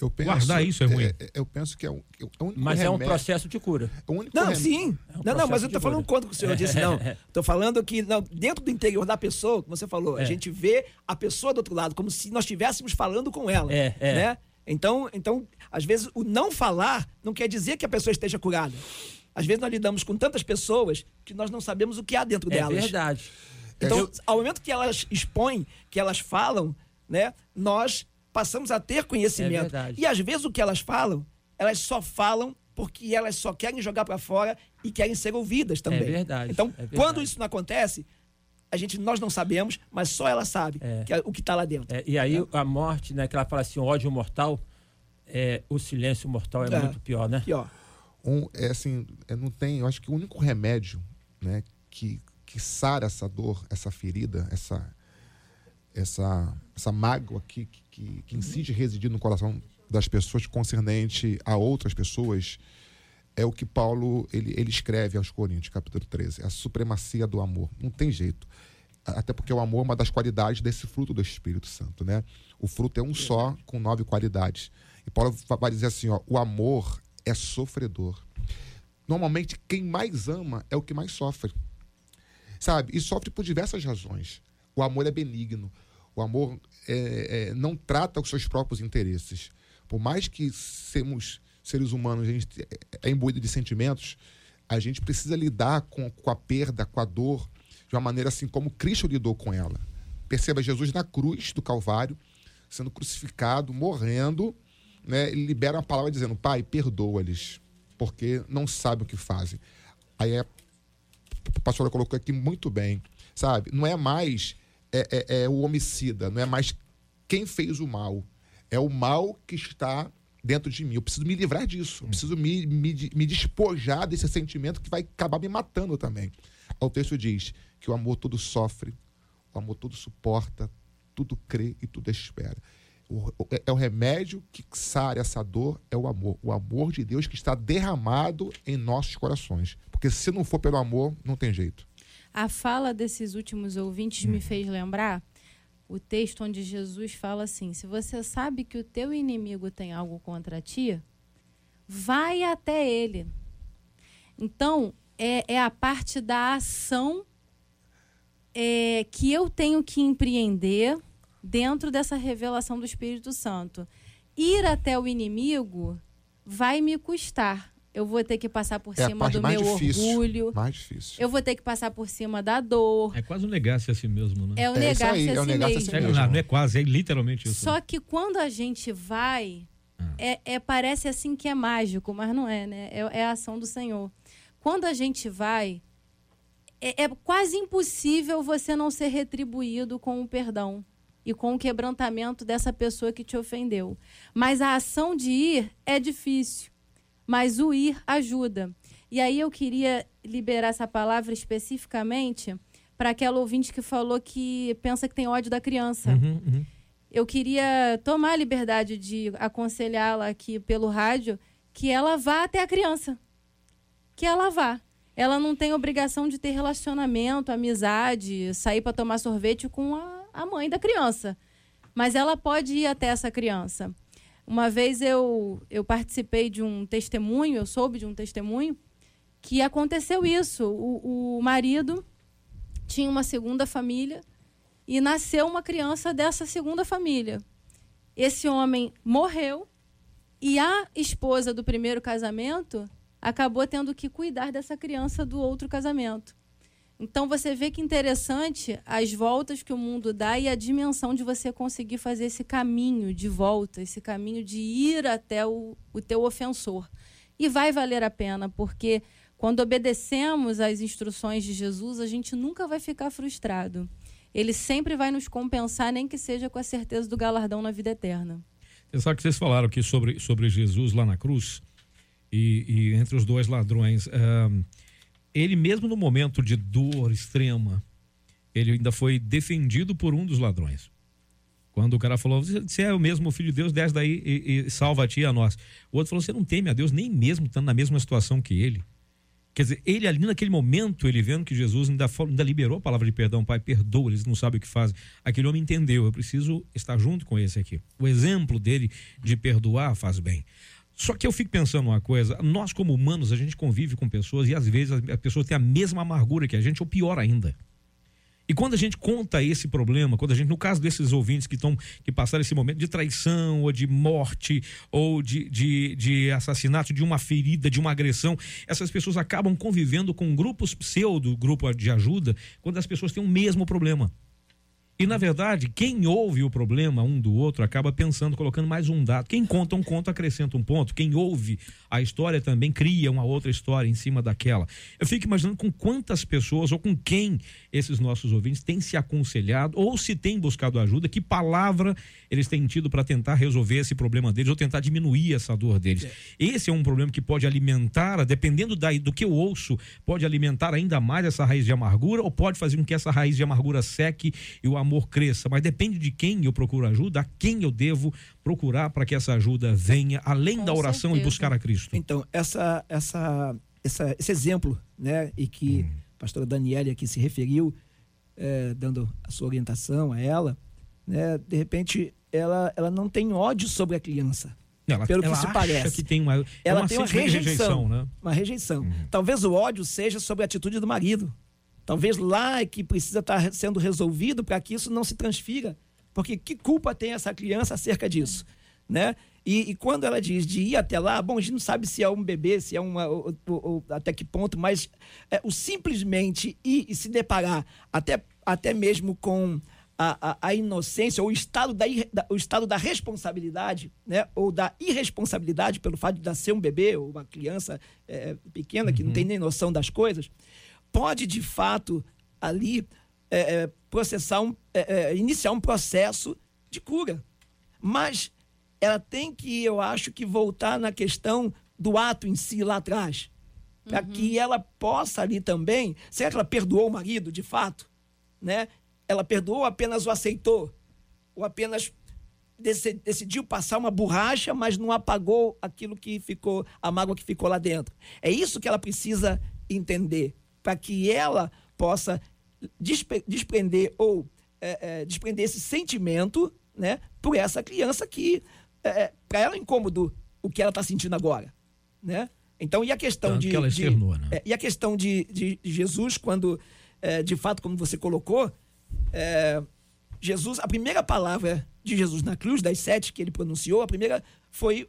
Eu penso, Guardar isso é ruim. É, eu penso que é, um, é o único Mas remédio, é um processo de cura. É o único não, remédio. sim. É um não, não, mas eu estou falando quanto que o senhor disse, não. Estou falando que não, dentro do interior da pessoa, como você falou, é. a gente vê a pessoa do outro lado, como se nós estivéssemos falando com ela. É, é. Né? Então, então, às vezes, o não falar não quer dizer que a pessoa esteja curada. Às vezes nós lidamos com tantas pessoas que nós não sabemos o que há dentro é delas. É verdade. Então, Eu... ao momento que elas expõem, que elas falam, né, nós passamos a ter conhecimento. É verdade. E às vezes o que elas falam, elas só falam porque elas só querem jogar para fora e querem ser ouvidas também. É verdade. Então, é verdade. quando isso não acontece, a gente nós não sabemos, mas só ela sabe é. que é o que está lá dentro. É, e aí é. a morte, né, que ela fala assim, ódio mortal, é, o silêncio mortal é, é, muito pior, né? Pior. Um, é assim, é, não tem, eu acho que o único remédio, né, que que sara essa dor, essa ferida, essa essa essa mágoa que, que, que incide residir no coração das pessoas concernente a outras pessoas, é o que Paulo ele, ele escreve aos Coríntios, capítulo 13, a supremacia do amor. Não tem jeito. Até porque o amor é uma das qualidades desse fruto do Espírito Santo, né? O fruto é um só, com nove qualidades. E Paulo vai dizer assim: ó, o amor é sofredor. Normalmente, quem mais ama é o que mais sofre. Sabe? E sofre por diversas razões. O amor é benigno. O amor é, é, não trata os seus próprios interesses. Por mais que sejamos seres humanos, a gente é imbuído de sentimentos, a gente precisa lidar com, com a perda, com a dor, de uma maneira assim como Cristo lidou com ela. Perceba Jesus na cruz do Calvário, sendo crucificado, morrendo, né, ele libera uma palavra dizendo: Pai, perdoa-lhes, porque não sabem o que fazem. Aí a pastora colocou aqui muito bem, sabe? Não é mais é, é, é o homicida, não é mais quem fez o mal, é o mal que está dentro de mim. Eu preciso me livrar disso. Eu preciso me, me, me despojar desse sentimento que vai acabar me matando também. O texto diz que o amor todo sofre, o amor todo suporta, tudo crê e tudo espera. O, é, é o remédio que sara essa dor, é o amor. O amor de Deus que está derramado em nossos corações. Porque se não for pelo amor, não tem jeito. A fala desses últimos ouvintes hum. me fez lembrar o texto onde Jesus fala assim: se você sabe que o teu inimigo tem algo contra ti, vai até ele. Então, é, é a parte da ação é, que eu tenho que empreender dentro dessa revelação do Espírito Santo. Ir até o inimigo vai me custar. Eu vou ter que passar por é cima do meu difícil, orgulho. Mais difícil. Eu vou ter que passar por cima da dor. É quase um negar-se a si mesmo, né? É o é negar-se a, é si negar mesmo. A si mesmo. É, não é quase, é literalmente isso. Só que quando a gente vai, ah. é, é, parece assim que é mágico, mas não é, né? É, é a ação do Senhor. Quando a gente vai, é, é quase impossível você não ser retribuído com o perdão e com o quebrantamento dessa pessoa que te ofendeu. Mas a ação de ir é difícil, mas o ir ajuda. E aí eu queria liberar essa palavra especificamente para aquela ouvinte que falou que pensa que tem ódio da criança. Uhum, uhum. Eu queria tomar a liberdade de aconselhá-la aqui pelo rádio que ela vá até a criança. Que ela vá ela não tem obrigação de ter relacionamento, amizade, sair para tomar sorvete com a, a mãe da criança. Mas ela pode ir até essa criança. Uma vez eu, eu participei de um testemunho, eu soube de um testemunho, que aconteceu isso. O, o marido tinha uma segunda família e nasceu uma criança dessa segunda família. Esse homem morreu e a esposa do primeiro casamento acabou tendo que cuidar dessa criança do outro casamento. Então você vê que interessante as voltas que o mundo dá e a dimensão de você conseguir fazer esse caminho de volta, esse caminho de ir até o, o teu ofensor. E vai valer a pena, porque quando obedecemos às instruções de Jesus, a gente nunca vai ficar frustrado. Ele sempre vai nos compensar, nem que seja com a certeza do galardão na vida eterna. Você sabe que vocês falaram aqui sobre, sobre Jesus lá na cruz e, e entre os dois ladrões. Uh, ele mesmo no momento de dor extrema, ele ainda foi defendido por um dos ladrões. Quando o cara falou, você é o mesmo filho de Deus, desce daí e, e salva a ti e a nós. O outro falou, você não teme a Deus nem mesmo estando na mesma situação que ele. Quer dizer, ele ali naquele momento, ele vendo que Jesus ainda, ainda liberou a palavra de perdão, Pai, perdoa, eles não sabem o que fazem. Aquele homem entendeu, eu preciso estar junto com esse aqui. O exemplo dele de perdoar faz bem. Só que eu fico pensando uma coisa, nós como humanos, a gente convive com pessoas e às vezes a pessoa tem a mesma amargura que a gente, ou pior ainda. E quando a gente conta esse problema, quando a gente, no caso desses ouvintes que estão que passaram esse momento de traição, ou de morte, ou de, de, de assassinato, de uma ferida, de uma agressão, essas pessoas acabam convivendo com grupos pseudo, grupo de ajuda, quando as pessoas têm o mesmo problema. E, na verdade, quem ouve o problema um do outro acaba pensando, colocando mais um dado. Quem conta um conto acrescenta um ponto. Quem ouve a história também cria uma outra história em cima daquela. Eu fico imaginando com quantas pessoas ou com quem esses nossos ouvintes têm se aconselhado ou se têm buscado ajuda, que palavra eles têm tido para tentar resolver esse problema deles ou tentar diminuir essa dor deles. É. Esse é um problema que pode alimentar, dependendo da, do que eu ouço, pode alimentar ainda mais essa raiz de amargura ou pode fazer com que essa raiz de amargura seque e o amor cresça, mas depende de quem eu procuro ajuda, a quem eu devo procurar para que essa ajuda venha, além Com da oração certeza. e buscar a Cristo. Então, essa, essa, essa, esse exemplo, né, e que hum. a pastora Daniela aqui se referiu, é, dando a sua orientação a ela, né, de repente ela, ela não tem ódio sobre a criança. Ela, pelo ela que se parece. Que tem uma, é ela uma tem uma rejeição. rejeição né? Uma rejeição. Uhum. Talvez o ódio seja sobre a atitude do marido. Talvez lá é que precisa estar sendo resolvido para que isso não se transfira. Porque que culpa tem essa criança acerca disso? Né? E, e, quando ela diz de ir até lá, bom, a gente não sabe se é um bebê, se é uma. Ou, ou, até que ponto, mas é, o simplesmente ir e se deparar até, até mesmo com a, a, a inocência, ou o estado da, da, o estado da responsabilidade, né? ou da irresponsabilidade pelo fato de ser um bebê ou uma criança é, pequena que uhum. não tem nem noção das coisas, pode, de fato, ali é, é, processar um, é, é, iniciar um processo de cura. Mas ela tem que, eu acho, que voltar na questão do ato em si lá atrás. Para uhum. que ela possa ali também. Será que ela perdoou o marido, de fato? Né? Ela perdoou ou apenas o aceitou? Ou apenas decidiu passar uma borracha, mas não apagou aquilo que ficou, a mágoa que ficou lá dentro. É isso que ela precisa entender para que ela possa desprender ou é, é, desprender esse sentimento, né, por essa criança que, é, é para ela é incômodo o que ela está sentindo agora, né? Então, e a questão Tanto de. Que ela de externou, né? é, e a questão de, de, de Jesus, quando, é, de fato, como você colocou, Jesus, a primeira palavra de Jesus na cruz, das sete que ele pronunciou, a primeira foi.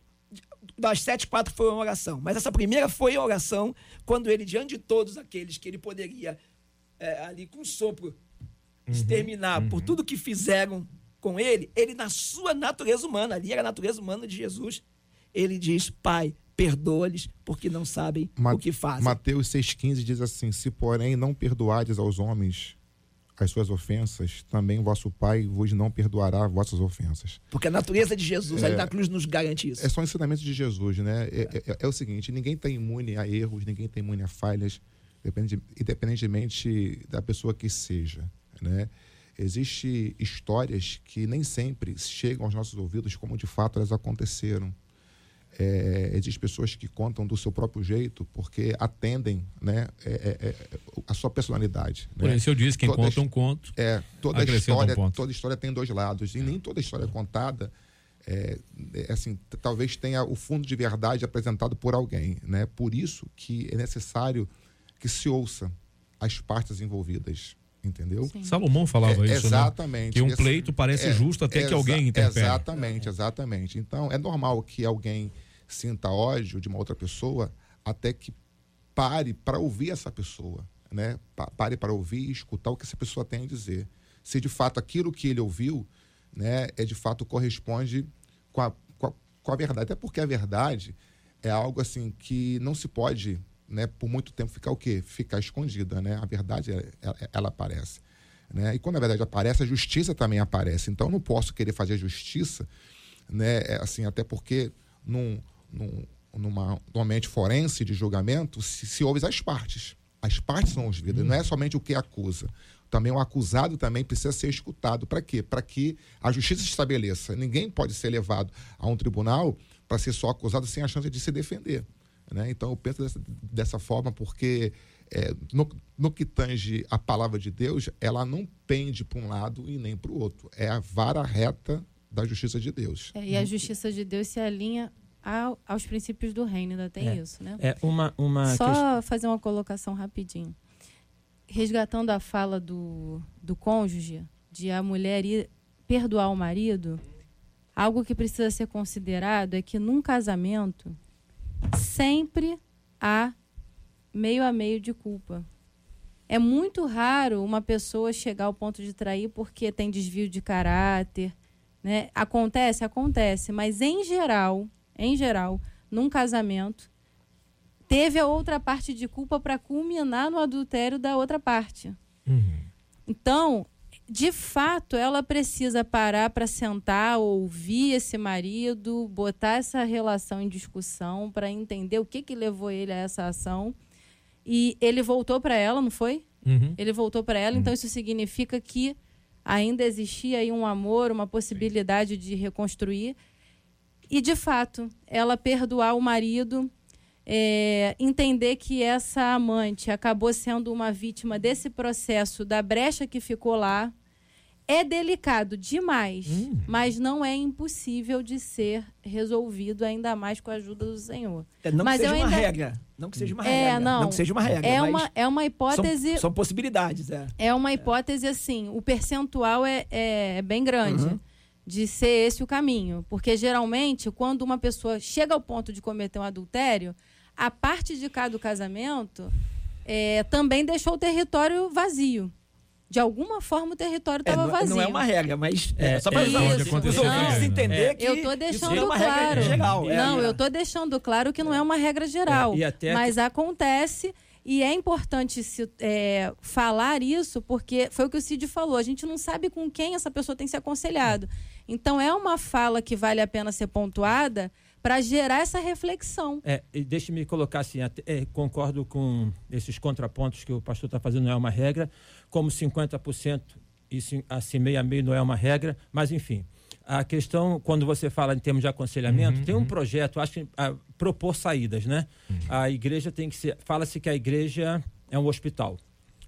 Das sete, quatro foi uma oração. Mas essa primeira foi a oração quando ele, diante de todos aqueles que ele poderia, é, ali com sopro, exterminar por tudo que fizeram com ele, ele, na sua natureza humana, ali era a natureza humana de Jesus, ele diz: Pai, perdoa-lhes, porque não sabem Ma- o que fazem. Mateus 6,15 diz assim: Se, porém, não perdoardes aos homens as suas ofensas, também vosso Pai vos não perdoará vossas ofensas. Porque a natureza de Jesus ali na cruz nos garante isso. É só ensinamento de Jesus, né? É, é- é o seguinte: ninguém está imune a erros, ninguém está imune a falhas, depende- independentemente da pessoa que seja, né? Existem histórias que nem sempre chegam aos nossos ouvidos como de fato elas aconteceram. É, existem pessoas que contam do seu próprio jeito porque atendem né, é, é, é, a sua personalidade. Por né? isso eu disse, quem Toda conta um conto. é, toda um história, ponto. toda história tem dois lados e nem toda história contada é, é, assim, talvez tenha o fundo de verdade apresentado por alguém, né? Por isso que é necessário que se ouça as partes envolvidas, entendeu? Salomão falava É, isso, exatamente. né? Que um Esse- pleito parece é, justo até que alguém interfere. Exatamente, exatamente. Então, é normal que alguém sinta ódio de uma outra pessoa até que pare para ouvir essa pessoa, né? Pa- Pare para ouvir e escutar o que essa pessoa tem a dizer. Se de fato aquilo que ele ouviu, né, é de fato corresponde com a, com a, com a verdade. Até porque a verdade é algo assim que não se pode, né, por muito tempo ficar o quê? Ficar escondida, né? A verdade é- ela, ela aparece, né? E quando a verdade aparece, a justiça também aparece. Então eu não posso querer fazer justiça, né, é, assim, até porque num, num, numa, num ambiente forense de julgamento se, se ouve as partes. As partes são ouvidas, não é somente o que acusa. Também o acusado também precisa ser escutado. Para quê? Para que a justiça se estabeleça. Ninguém pode ser levado a um tribunal para ser só acusado sem a chance de se defender. Né? Então eu penso dessa, dessa forma porque é, no, no que tange a palavra de Deus, ela não pende para um lado e nem para o outro. É a vara reta da justiça de Deus. É, e a justiça de Deus se alinha ao- aos princípios do reino, ainda tem É. isso, né? É uma, uma Só fazer uma colocação rapidinho. Resgatando a fala do, do cônjuge, de a mulher ir perdoar o marido, algo que precisa ser considerado é que num casamento sempre há meio a meio de culpa. É muito raro uma pessoa chegar ao ponto de trair porque tem desvio de caráter, né? Acontece, acontece, mas em geral, em geral, num casamento teve a outra parte de culpa para culminar no adultério da outra parte. Então, de fato, ela precisa parar para sentar, ouvir esse marido, botar essa relação em discussão para entender o que que levou ele a essa ação. E ele voltou para ela, não foi? Uhum. Ele voltou para ela, então isso significa que ainda existia aí um amor, uma possibilidade de reconstruir. E de fato, ela perdoar o marido, é, entender que essa amante acabou sendo uma vítima desse processo da brecha que ficou lá. É delicado demais, mas não é impossível de ser resolvido, ainda mais com a ajuda do Senhor. É, não Mas que seja uma ainda- regra. Não que seja uma É, regra. não. que seja uma regra. É uma, é uma hipótese. São, são possibilidades, é. É uma hipótese assim, o percentual é, é bem grande Uhum. De ser esse o caminho. Porque geralmente, quando uma pessoa chega ao ponto de cometer um adultério, a parte de cá do casamento é, também deixou o território vazio. De alguma forma o território É, estava não, vazio. não é uma regra, mas é, É, só para é, os, ouvintes mesmo. entender que Eu tô deixando é uma claro. regra geral. é. Não, eu tô deixando claro que não é uma regra geral. É, e até mas acontece e é importante se, é, falar isso porque foi o que o Cid falou. A gente não sabe com quem essa pessoa tem se aconselhado. Então é uma fala que vale a pena ser pontuada para gerar essa reflexão. É, e deixe-me colocar assim, até- é, concordo com esses contrapontos que o pastor está fazendo, não é uma regra, como 50% e assim meio a meio não é uma regra, mas enfim. A questão, quando você fala em termos de aconselhamento, tem um projeto, acho que ah, propor saídas, né? A igreja tem que ser. Fala-se que a igreja é um hospital.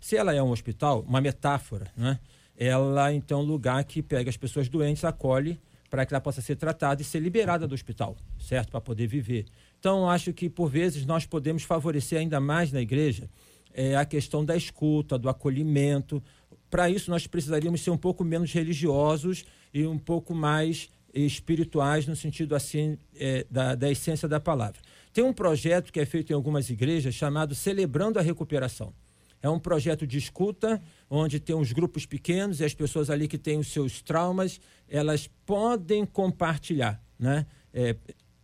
Se ela é um hospital, uma metáfora, né? Ela então é um lugar que pega as pessoas doentes, acolhe para que ela possa ser tratada e ser liberada do hospital, certo? Para poder viver. Então, acho que por vezes nós podemos favorecer ainda mais na igreja é, a questão da escuta, do acolhimento. Para isso, nós precisaríamos ser um pouco menos religiosos e um pouco mais espirituais no sentido assim é, da, da essência da palavra. Tem um projeto que é feito em algumas igrejas chamado Celebrando a Recuperação. É um projeto de escuta, onde tem uns grupos pequenos e as pessoas ali que têm os seus traumas, elas podem compartilhar, né? É,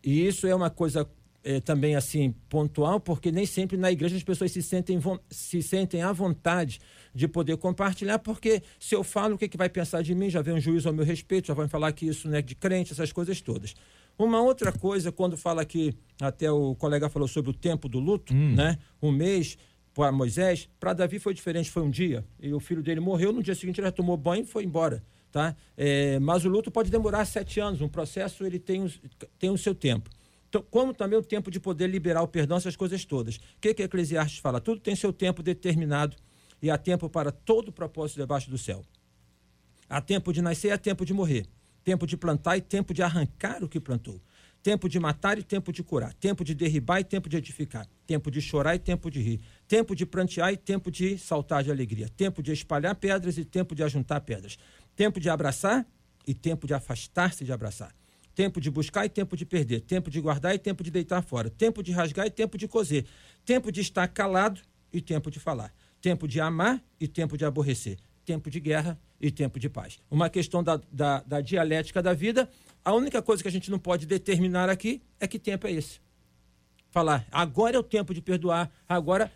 e isso é uma coisa é, também assim pontual, porque nem sempre na igreja as pessoas se sentem, se sentem à vontade de poder compartilhar, porque se eu falo, o que, que vai pensar de mim? Já vem um juiz ao meu respeito, já vão falar que isso não é de crente, essas coisas todas. Uma outra coisa, quando fala aqui, até o colega falou sobre o tempo do luto, hum. né? Um mês para Moisés, para Davi foi diferente, foi um dia. E o filho dele morreu, no dia seguinte ele já tomou banho e foi embora. Tá? É, mas o luto pode demorar sete anos, um processo ele tem, tem o seu tempo. Então, como também o tempo de poder liberar o perdão, essas coisas todas. O que, que Eclesiastes fala? Tudo tem seu tempo determinado e há tempo para todo propósito debaixo do céu. Há tempo de nascer e há tempo de morrer. Tempo de plantar e tempo de arrancar o que plantou. Tempo de matar e tempo de curar. Tempo de derribar e tempo de edificar. Tempo de chorar e tempo de rir. Tempo de prantear e tempo de saltar de alegria. Tempo de espalhar pedras e tempo de ajuntar pedras. Tempo de abraçar e tempo de afastar-se de abraçar. Tempo de buscar e tempo de perder. Tempo de guardar e tempo de deitar fora. Tempo de rasgar e tempo de coser. Tempo de estar calado e tempo de falar. Tempo de amar e tempo de aborrecer. Tempo de guerra e tempo de paz. Uma questão da, da, da dialética da vida a única coisa que a gente não pode determinar aqui é que tempo é esse. Falar, agora é o tempo de perdoar, agora,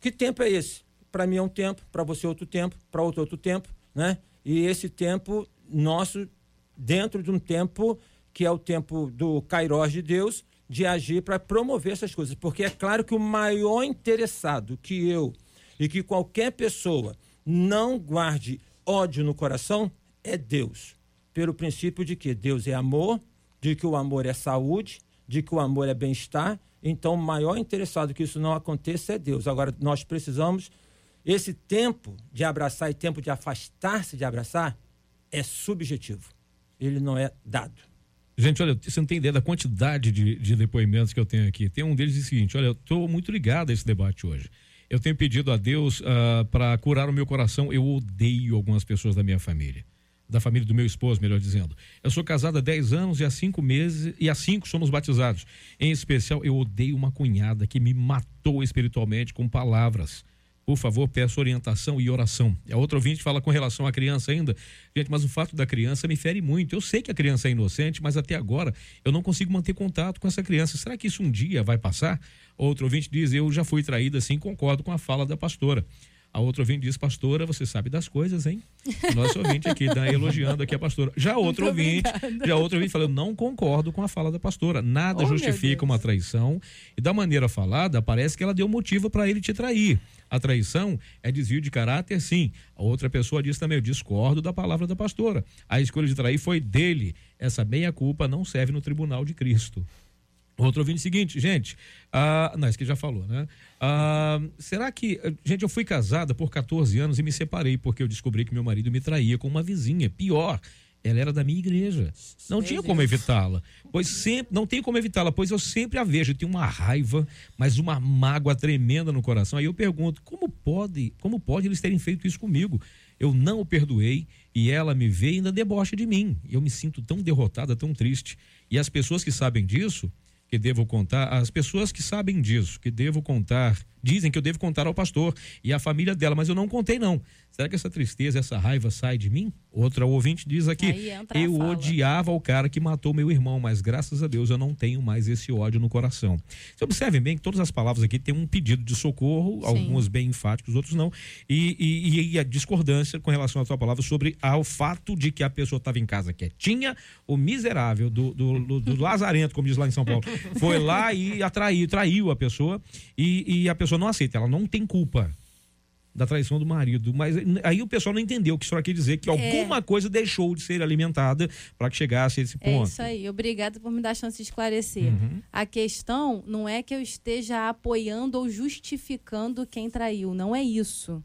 que tempo é esse? Para mim é um tempo, para você é outro tempo, para outro outro tempo, né? E esse tempo nosso, dentro de um tempo que é o tempo do Kairos de Deus, de agir para promover essas coisas. Porque é claro que o maior interessado que eu e que qualquer pessoa não guarde ódio no coração é Deus pelo princípio de que Deus é amor, de que o amor é saúde, de que o amor é bem-estar. Então, o maior interessado que isso não aconteça é Deus. Agora, nós precisamos. Esse tempo de abraçar e tempo de afastar-se de abraçar é subjetivo. Ele não é dado. Gente, olha, você não tem ideia da quantidade de, de depoimentos que eu tenho aqui. Tem um deles diz o seguinte: olha, eu estou muito ligado a esse debate hoje. Eu tenho pedido a Deus uh, ah, para curar o meu coração. Eu odeio algumas pessoas da minha família da família do meu esposo, melhor dizendo. Eu sou casado há 10 anos e há 5 meses, e há 5 somos batizados. Em especial, eu odeio uma cunhada que me matou espiritualmente com palavras. Por favor, peço orientação e oração. A outra ouvinte fala com relação à criança ainda. Gente, mas o fato da criança me fere muito. Eu sei que a criança é inocente, mas até agora eu não consigo manter contato com essa criança. Será que isso um dia vai passar? Outro ouvinte diz: Eu já fui traída, assim, concordo com a fala da pastora. A outra ouvinte diz, pastora, você sabe das coisas, hein? Nosso ouvinte aqui está elogiando aqui a pastora. Já outro Muito ouvinte, obrigada. já outro ouvinte falando, não concordo com a fala da pastora. Nada oh, justifica uma traição. E da maneira falada, parece que ela deu motivo para ele te trair. A traição é desvio de caráter, sim. A outra pessoa diz também, eu discordo da palavra da pastora. A escolha de trair foi dele. Essa meia-culpa não serve no tribunal de Cristo. Outro ouvinte seguinte, gente, ah, não, isso que já falou, né? Ah, será que, gente, eu fui casada por 14 anos e me separei porque eu descobri que meu marido me traía com uma vizinha. Pior, ela era da minha igreja. Não tinha como evitá-la. Pois sempre, não tem como evitá-la, pois eu sempre a vejo, eu tenho uma raiva, mas uma mágoa tremenda no coração. Aí eu pergunto, como pode, como pode eles terem feito isso comigo? Eu não o perdoei e ela me vê e ainda debocha de mim. Eu me sinto tão derrotada, tão triste. E as pessoas que sabem disso, que devo contar, as pessoas que sabem disso, que devo contar, dizem que eu devo contar ao pastor e à família dela, mas eu não contei não. Será que essa tristeza, essa raiva sai de mim? Outra ouvinte diz aqui: Eu odiava o cara que matou meu irmão, mas graças a Deus eu não tenho mais esse ódio no coração. Você observe bem que todas as palavras aqui têm um pedido de socorro, Sim. alguns bem enfáticos, outros não. E, e, e, a discordância com relação à sua palavra sobre ao fato de que a pessoa estava em casa quietinha, o miserável do, do, do, do lazarento, como diz lá em São Paulo, foi lá e atraiu, traiu a pessoa e, e a pessoa não aceita, ela não tem culpa da traição do marido. Mas aí o pessoal não entendeu o que isso quer dizer, que é. alguma coisa deixou de ser alimentada para que chegasse a esse ponto. É isso aí. Obrigada por me dar a chance de esclarecer. Uhum. A questão não é que eu esteja apoiando ou justificando quem traiu. Não é isso.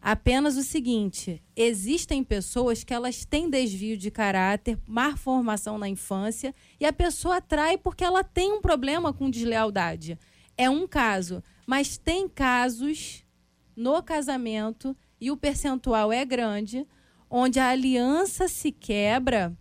apenas o seguinte: existem pessoas que elas têm desvio de caráter, má formação na infância, e a pessoa atrai porque ela tem um problema com deslealdade. É um caso, mas tem casos no casamento e o percentual é grande, onde a aliança se quebra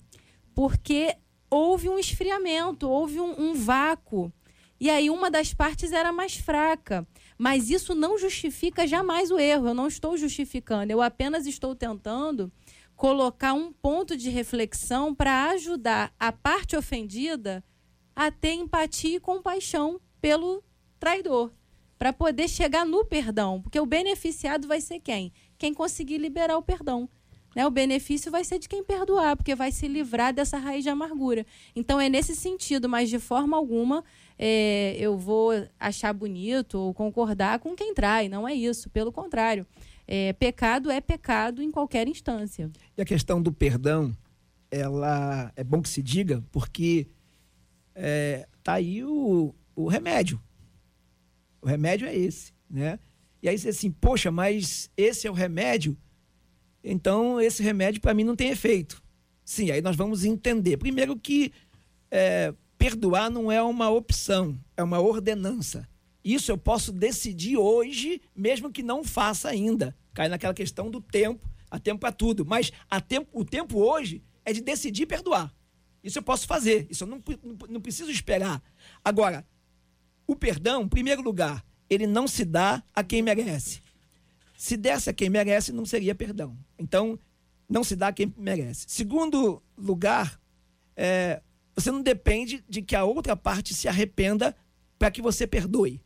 porque houve um esfriamento, houve um, um vácuo. E aí uma das partes era mais fraca. Mas isso não justifica jamais o erro. Eu não estou justificando. Eu apenas estou tentando colocar um ponto de reflexão para ajudar a parte ofendida a ter empatia e compaixão pelo traidor, para poder chegar no perdão, porque o beneficiado vai ser quem? Quem conseguir liberar o perdão. Né? O benefício vai ser de quem perdoar, porque vai se livrar dessa raiz de amargura. Então é nesse sentido, mas de forma alguma é, eu vou achar bonito ou concordar com quem trai. Não é isso, pelo contrário. É, pecado é pecado em qualquer instância. E a questão do perdão, ela é bom que se diga, porque é, tá aí o, o remédio. O remédio é esse, né? E aí você assim, poxa, mas esse é o remédio? Então esse remédio para mim não tem efeito. Sim, aí nós vamos entender. Primeiro que é, perdoar não é uma opção, é uma ordenança. Isso eu posso decidir hoje, mesmo que não faça ainda. Cai naquela questão do tempo, há tempo para tudo. Mas tempo, o tempo hoje é de decidir perdoar. Isso eu posso fazer, isso eu não, não, não preciso esperar. Agora, o perdão, em primeiro lugar, ele não se dá a quem merece. Se desse a quem merece, não seria perdão. Então, não se dá a quem merece. Segundo lugar, é, você não depende de que a outra parte se arrependa para que você perdoe.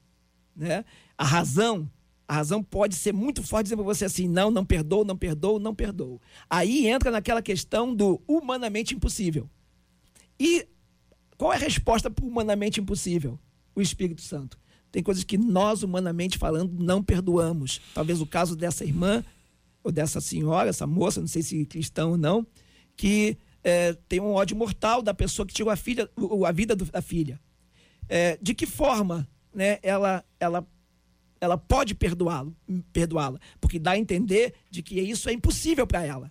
Né? A razão, a razão pode ser muito forte dizer para você assim, não, não perdoou, não perdoou, não perdoou. Aí entra naquela questão do humanamente impossível. E qual é a resposta para humanamente impossível? O Espírito Santo. Tem coisas que nós, humanamente falando, não perdoamos. Talvez o caso dessa irmã, ou dessa senhora, essa moça, não sei se cristão ou não, que é, tem um ódio mortal da pessoa que tirou a, filha, a vida da filha. É, de que forma né, ela, ela, ela pode perdoá-lo, perdoá-la? Porque dá a entender de que isso é impossível para ela.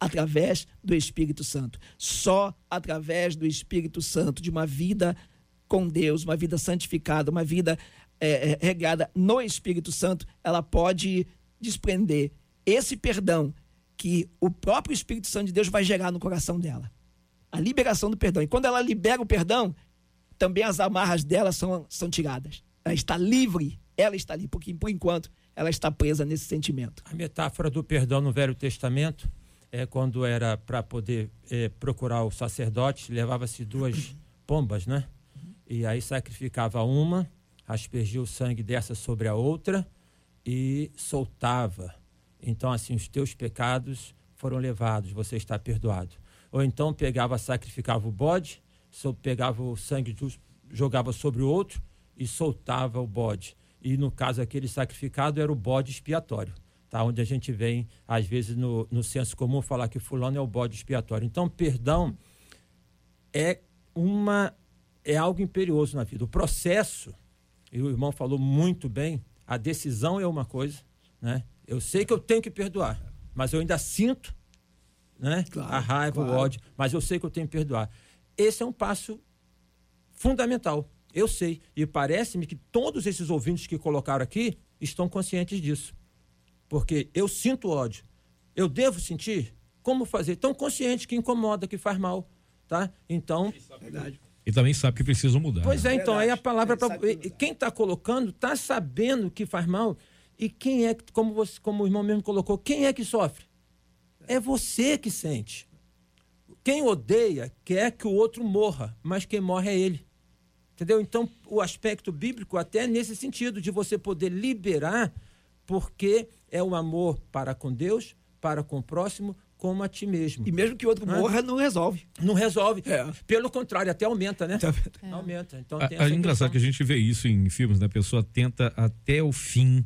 Através do Espírito Santo. Só através do Espírito Santo, de uma vida com Deus, uma vida santificada, uma vida é, é regada no Espírito Santo, ela pode desprender esse perdão que o próprio Espírito Santo de Deus vai gerar no coração dela. A liberação do perdão. E quando ela libera o perdão, também as amarras dela são, são tiradas. Ela está livre, ela está ali, porque por enquanto ela está presa nesse sentimento. A metáfora do perdão no Velho Testamento é quando era para poder é, procurar o sacerdote, levava-se duas pombas, né? E aí sacrificava uma, aspergia o sangue dessa sobre a outra e soltava então assim os teus pecados foram levados, você está perdoado. Ou então pegava, sacrificava o bode, pegava o sangue, jogava sobre o outro e soltava o bode. E no caso aquele sacrificado era o bode expiatório, tá? onde a gente vem, às vezes, no, no senso comum, falar que fulano é o bode expiatório. Então, perdão é uma é algo imperioso na vida. O processo, e o irmão falou muito bem, a decisão é uma coisa, né? Eu sei que eu tenho que perdoar, mas eu ainda sinto né, claro, a raiva, claro. o ódio, mas eu sei que eu tenho que perdoar. Esse é um passo fundamental. Eu sei. E parece-me que todos esses ouvintes que colocaram aqui estão conscientes disso. Porque eu sinto ódio. Eu devo sentir? Como fazer? Tão consciente que incomoda, que faz mal. Tá? Então. Verdade. E também sabe que precisa mudar. Pois é, então, aí a palavra para. Quem está colocando está sabendo que faz mal e quem é que, como, você, como o irmão mesmo colocou, quem é que sofre? É você que sente. Quem odeia quer que o outro morra, mas quem morre é ele. Entendeu? Então, o aspecto bíblico até é nesse sentido de você poder liberar, porque é o amor para com Deus, para com o próximo, como a ti mesmo. E mesmo que o outro não morra, não resolve. Não resolve. É. Pelo contrário, até aumenta, né? É. Aumenta. Então, é engraçado que a gente vê isso em filmes, né? A pessoa tenta até o fim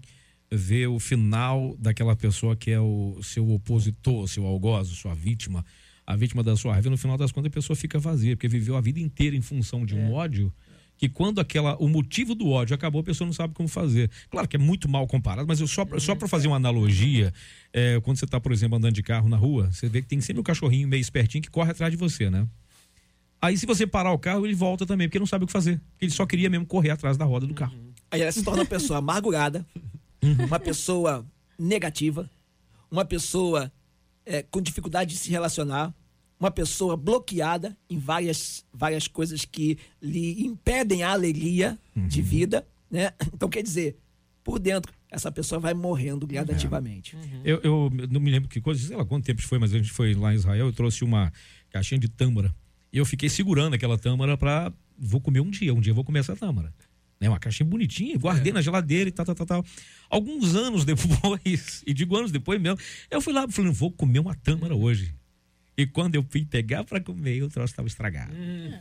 ver o final daquela pessoa que é o seu opositor, seu algoz, sua vítima, a vítima da sua raiva. No final das contas, a pessoa fica vazia, porque viveu a vida inteira em função de um é. ódio que quando aquela o motivo do ódio acabou, a pessoa não sabe como fazer. Claro que é muito mal comparado, mas eu só, só para fazer uma analogia, é, quando você está, por exemplo, andando de carro na rua, você vê que tem sempre um cachorrinho meio espertinho que corre atrás de você, né? Aí se você parar o carro, ele volta também, porque não sabe o que fazer. Ele só queria mesmo correr atrás da roda do carro. Aí ela se torna uma pessoa amargurada, uma pessoa negativa, uma pessoa é, com dificuldade de se relacionar, uma pessoa bloqueada em várias, várias coisas que lhe impedem a alegria uhum. de vida, né? Então, quer dizer, por dentro, essa pessoa vai morrendo gradativamente. Uhum. Eu, eu, não me lembro que coisa, sei lá quanto tempo foi, mas a gente foi lá em Israel, eu trouxe uma caixinha de tâmara. E eu fiquei segurando aquela tâmara para vou comer um dia, um dia eu vou comer essa tâmara. Né, uma caixinha bonitinha, guardei é. na geladeira e tal, tal, tal, tal. Alguns anos depois, e digo anos depois mesmo, eu fui lá e falei, vou comer uma tâmara hoje. E quando eu fui pegar para comer, o troço estava estragado. Hum.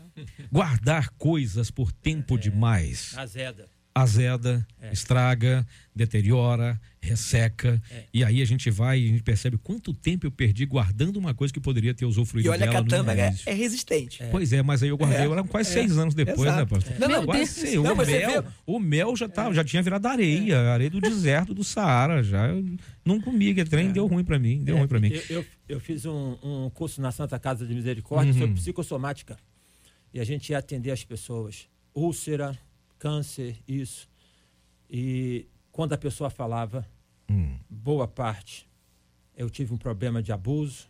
Guardar coisas por tempo é. demais. Azeda azeda, é. estraga, deteriora, resseca. É. E aí a gente vai e a gente percebe quanto tempo eu perdi guardando uma coisa que poderia ter usufruído E olha que a tâmara é, é, resistente. É. Pois é, mas aí eu guardei é. quase seis anos depois, né, Exato. né, pastor? Não, não, quase seis. O, mel, o mel já, tava, já tinha virado areia, areia do deserto do Saara. Já não comi, que trem deu ruim para mim. Deu ruim para mim. Eu, eu, eu, fiz um, um, curso na Santa Casa de Misericórdia uhum. sobre psicossomática. E a gente ia atender as pessoas. Úlcera, câncer, isso. E quando a pessoa falava, hum. boa parte, eu tive um problema de abuso,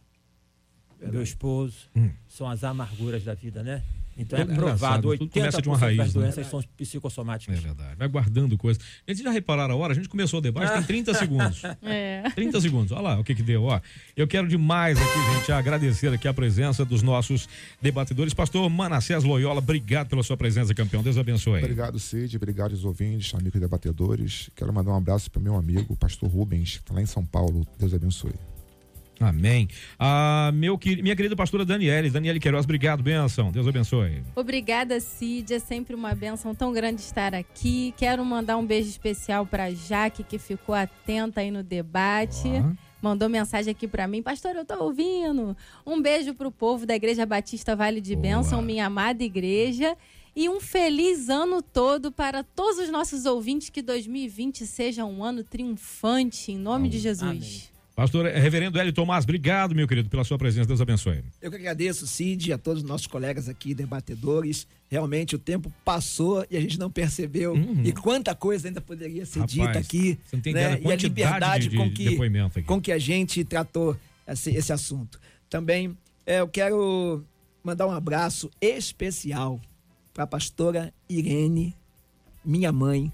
Verdade. meu esposo, hum. são as amarguras da vida, né? Então é, é provado, 80% de uma raiz, das né? doenças né? são psicossomáticas. É verdade. Vai guardando coisas. A gente já repararam a hora? A gente começou o debate, tem 30 segundos. É. 30 segundos. Olha lá o que que deu. Ó, eu quero demais aqui, gente, agradecer aqui a presença dos nossos debatedores. Pastor Manassés Loyola, obrigado pela sua presença, campeão. Deus abençoe. Obrigado, Cid. Obrigado aos ouvintes, amigos debatedores. Quero mandar um abraço para meu amigo, pastor Rubens, que está lá em São Paulo. Deus abençoe. Amém. Ah, meu, minha querida pastora Daniele, Daniele Queiroz, obrigado, benção. Deus abençoe. Obrigada, Cid. É sempre uma benção tão grande estar aqui. Quero mandar um beijo especial para Jaque, que ficou atenta aí no debate. Mandou mensagem aqui para mim, pastor, eu tô ouvindo. Um beijo pro povo da Igreja Batista Vale de Boa. Bênção, minha amada igreja. E um feliz ano todo para todos os nossos ouvintes. Que 2020 seja um ano triunfante, em nome Amém. de Jesus. Amém. Pastor Reverendo Hélio Tomás, obrigado, meu querido, pela sua presença. Deus abençoe. Eu que agradeço, Cid, a todos os nossos colegas aqui, debatedores. Realmente o tempo passou e a gente não percebeu. Uhum. E quanta coisa ainda poderia ser Rapaz, dita aqui. Você não tem né? E a liberdade de, de, com, que, com que a gente tratou esse, esse assunto. Também é, eu quero mandar um abraço especial para a pastora Irene, minha mãe,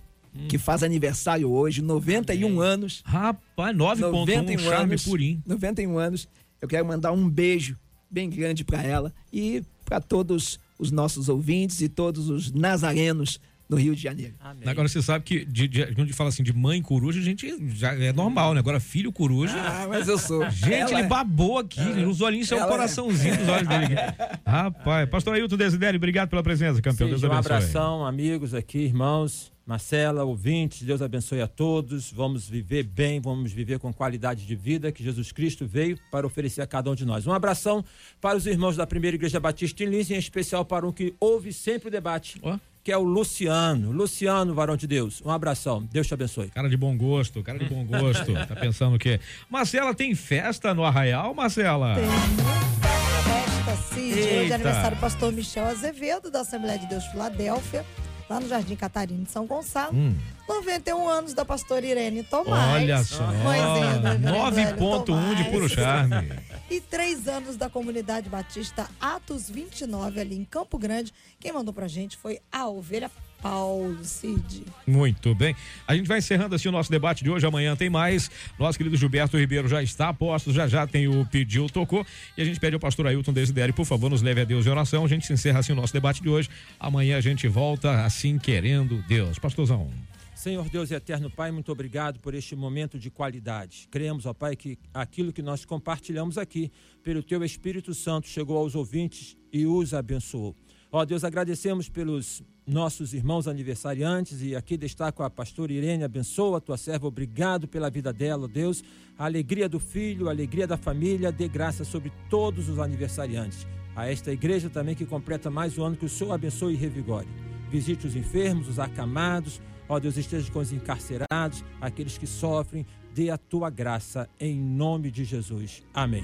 que faz aniversário hoje, 91 Amém. anos. Rapaz, 9.1, charme anos, purinho. 91 anos. Eu quero mandar um beijo bem grande para ela e para todos os nossos ouvintes e todos os nazarenos no Rio de Janeiro. Amém. Agora você sabe que de, de, quando a gente fala assim de mãe coruja, a gente já é normal, né? Agora filho coruja. Ah, mas eu sou. Gente, ela ele é. babou aqui, ela, os olhinhos são um coraçãozinho é. dos olhos dele aqui. Rapaz, pastor Ailton Desidério, obrigado pela presença, campeão. Sim, Deus abençoe. Um abração, amigos aqui, irmãos. Marcela, ouvintes, Deus abençoe a todos. Vamos viver bem, vamos viver com qualidade de vida que Jesus Cristo veio para oferecer a cada um de nós. Um abração para os irmãos da Primeira Igreja Batista em Lins, em especial para um que ouve sempre o debate. Oh que é o Luciano. Luciano, varão de Deus. Um abração. Deus te abençoe. Cara de bom gosto, cara de bom gosto. tá pensando o quê? Marcela, tem festa no Arraial, Marcela? Tem. Festa, sim. Hoje é aniversário do pastor Michel Azevedo, da Assembleia de Deus Filadélfia lá no Jardim Catarina de São Gonçalo. Hum. 91 anos da pastora Irene Tomás. Olha só. 9.1 de puro charme. e três anos da comunidade batista Atos 29 ali em Campo Grande. Quem mandou pra gente foi a Ovelha Paulo Cid. Muito bem. A gente vai encerrando assim o nosso debate de hoje. Amanhã tem mais. Nosso querido Gilberto Ribeiro já está a postos, já já tem o pediu, tocou. E a gente pede ao pastor Ailton Desideri, por favor, nos leve a Deus em oração. A gente se encerra assim o nosso debate de hoje. Amanhã a gente volta assim querendo Deus. Pastorzão. Senhor Deus e eterno Pai, muito obrigado por este momento de qualidade. Cremos, ó Pai, que aquilo que nós compartilhamos aqui, pelo Teu Espírito Santo, chegou aos ouvintes e os abençoou. Ó Deus, agradecemos pelos nossos irmãos aniversariantes e aqui destaco a pastora Irene, abençoa a tua serva, obrigado pela vida dela, Deus, a alegria do filho, a alegria da família, dê graça sobre todos os aniversariantes. A esta igreja também que completa mais um ano, que o Senhor abençoe e revigore. visite os enfermos, os acamados, ó Deus, esteja com os encarcerados, aqueles que sofrem, dê a tua graça em nome de Jesus. Amém.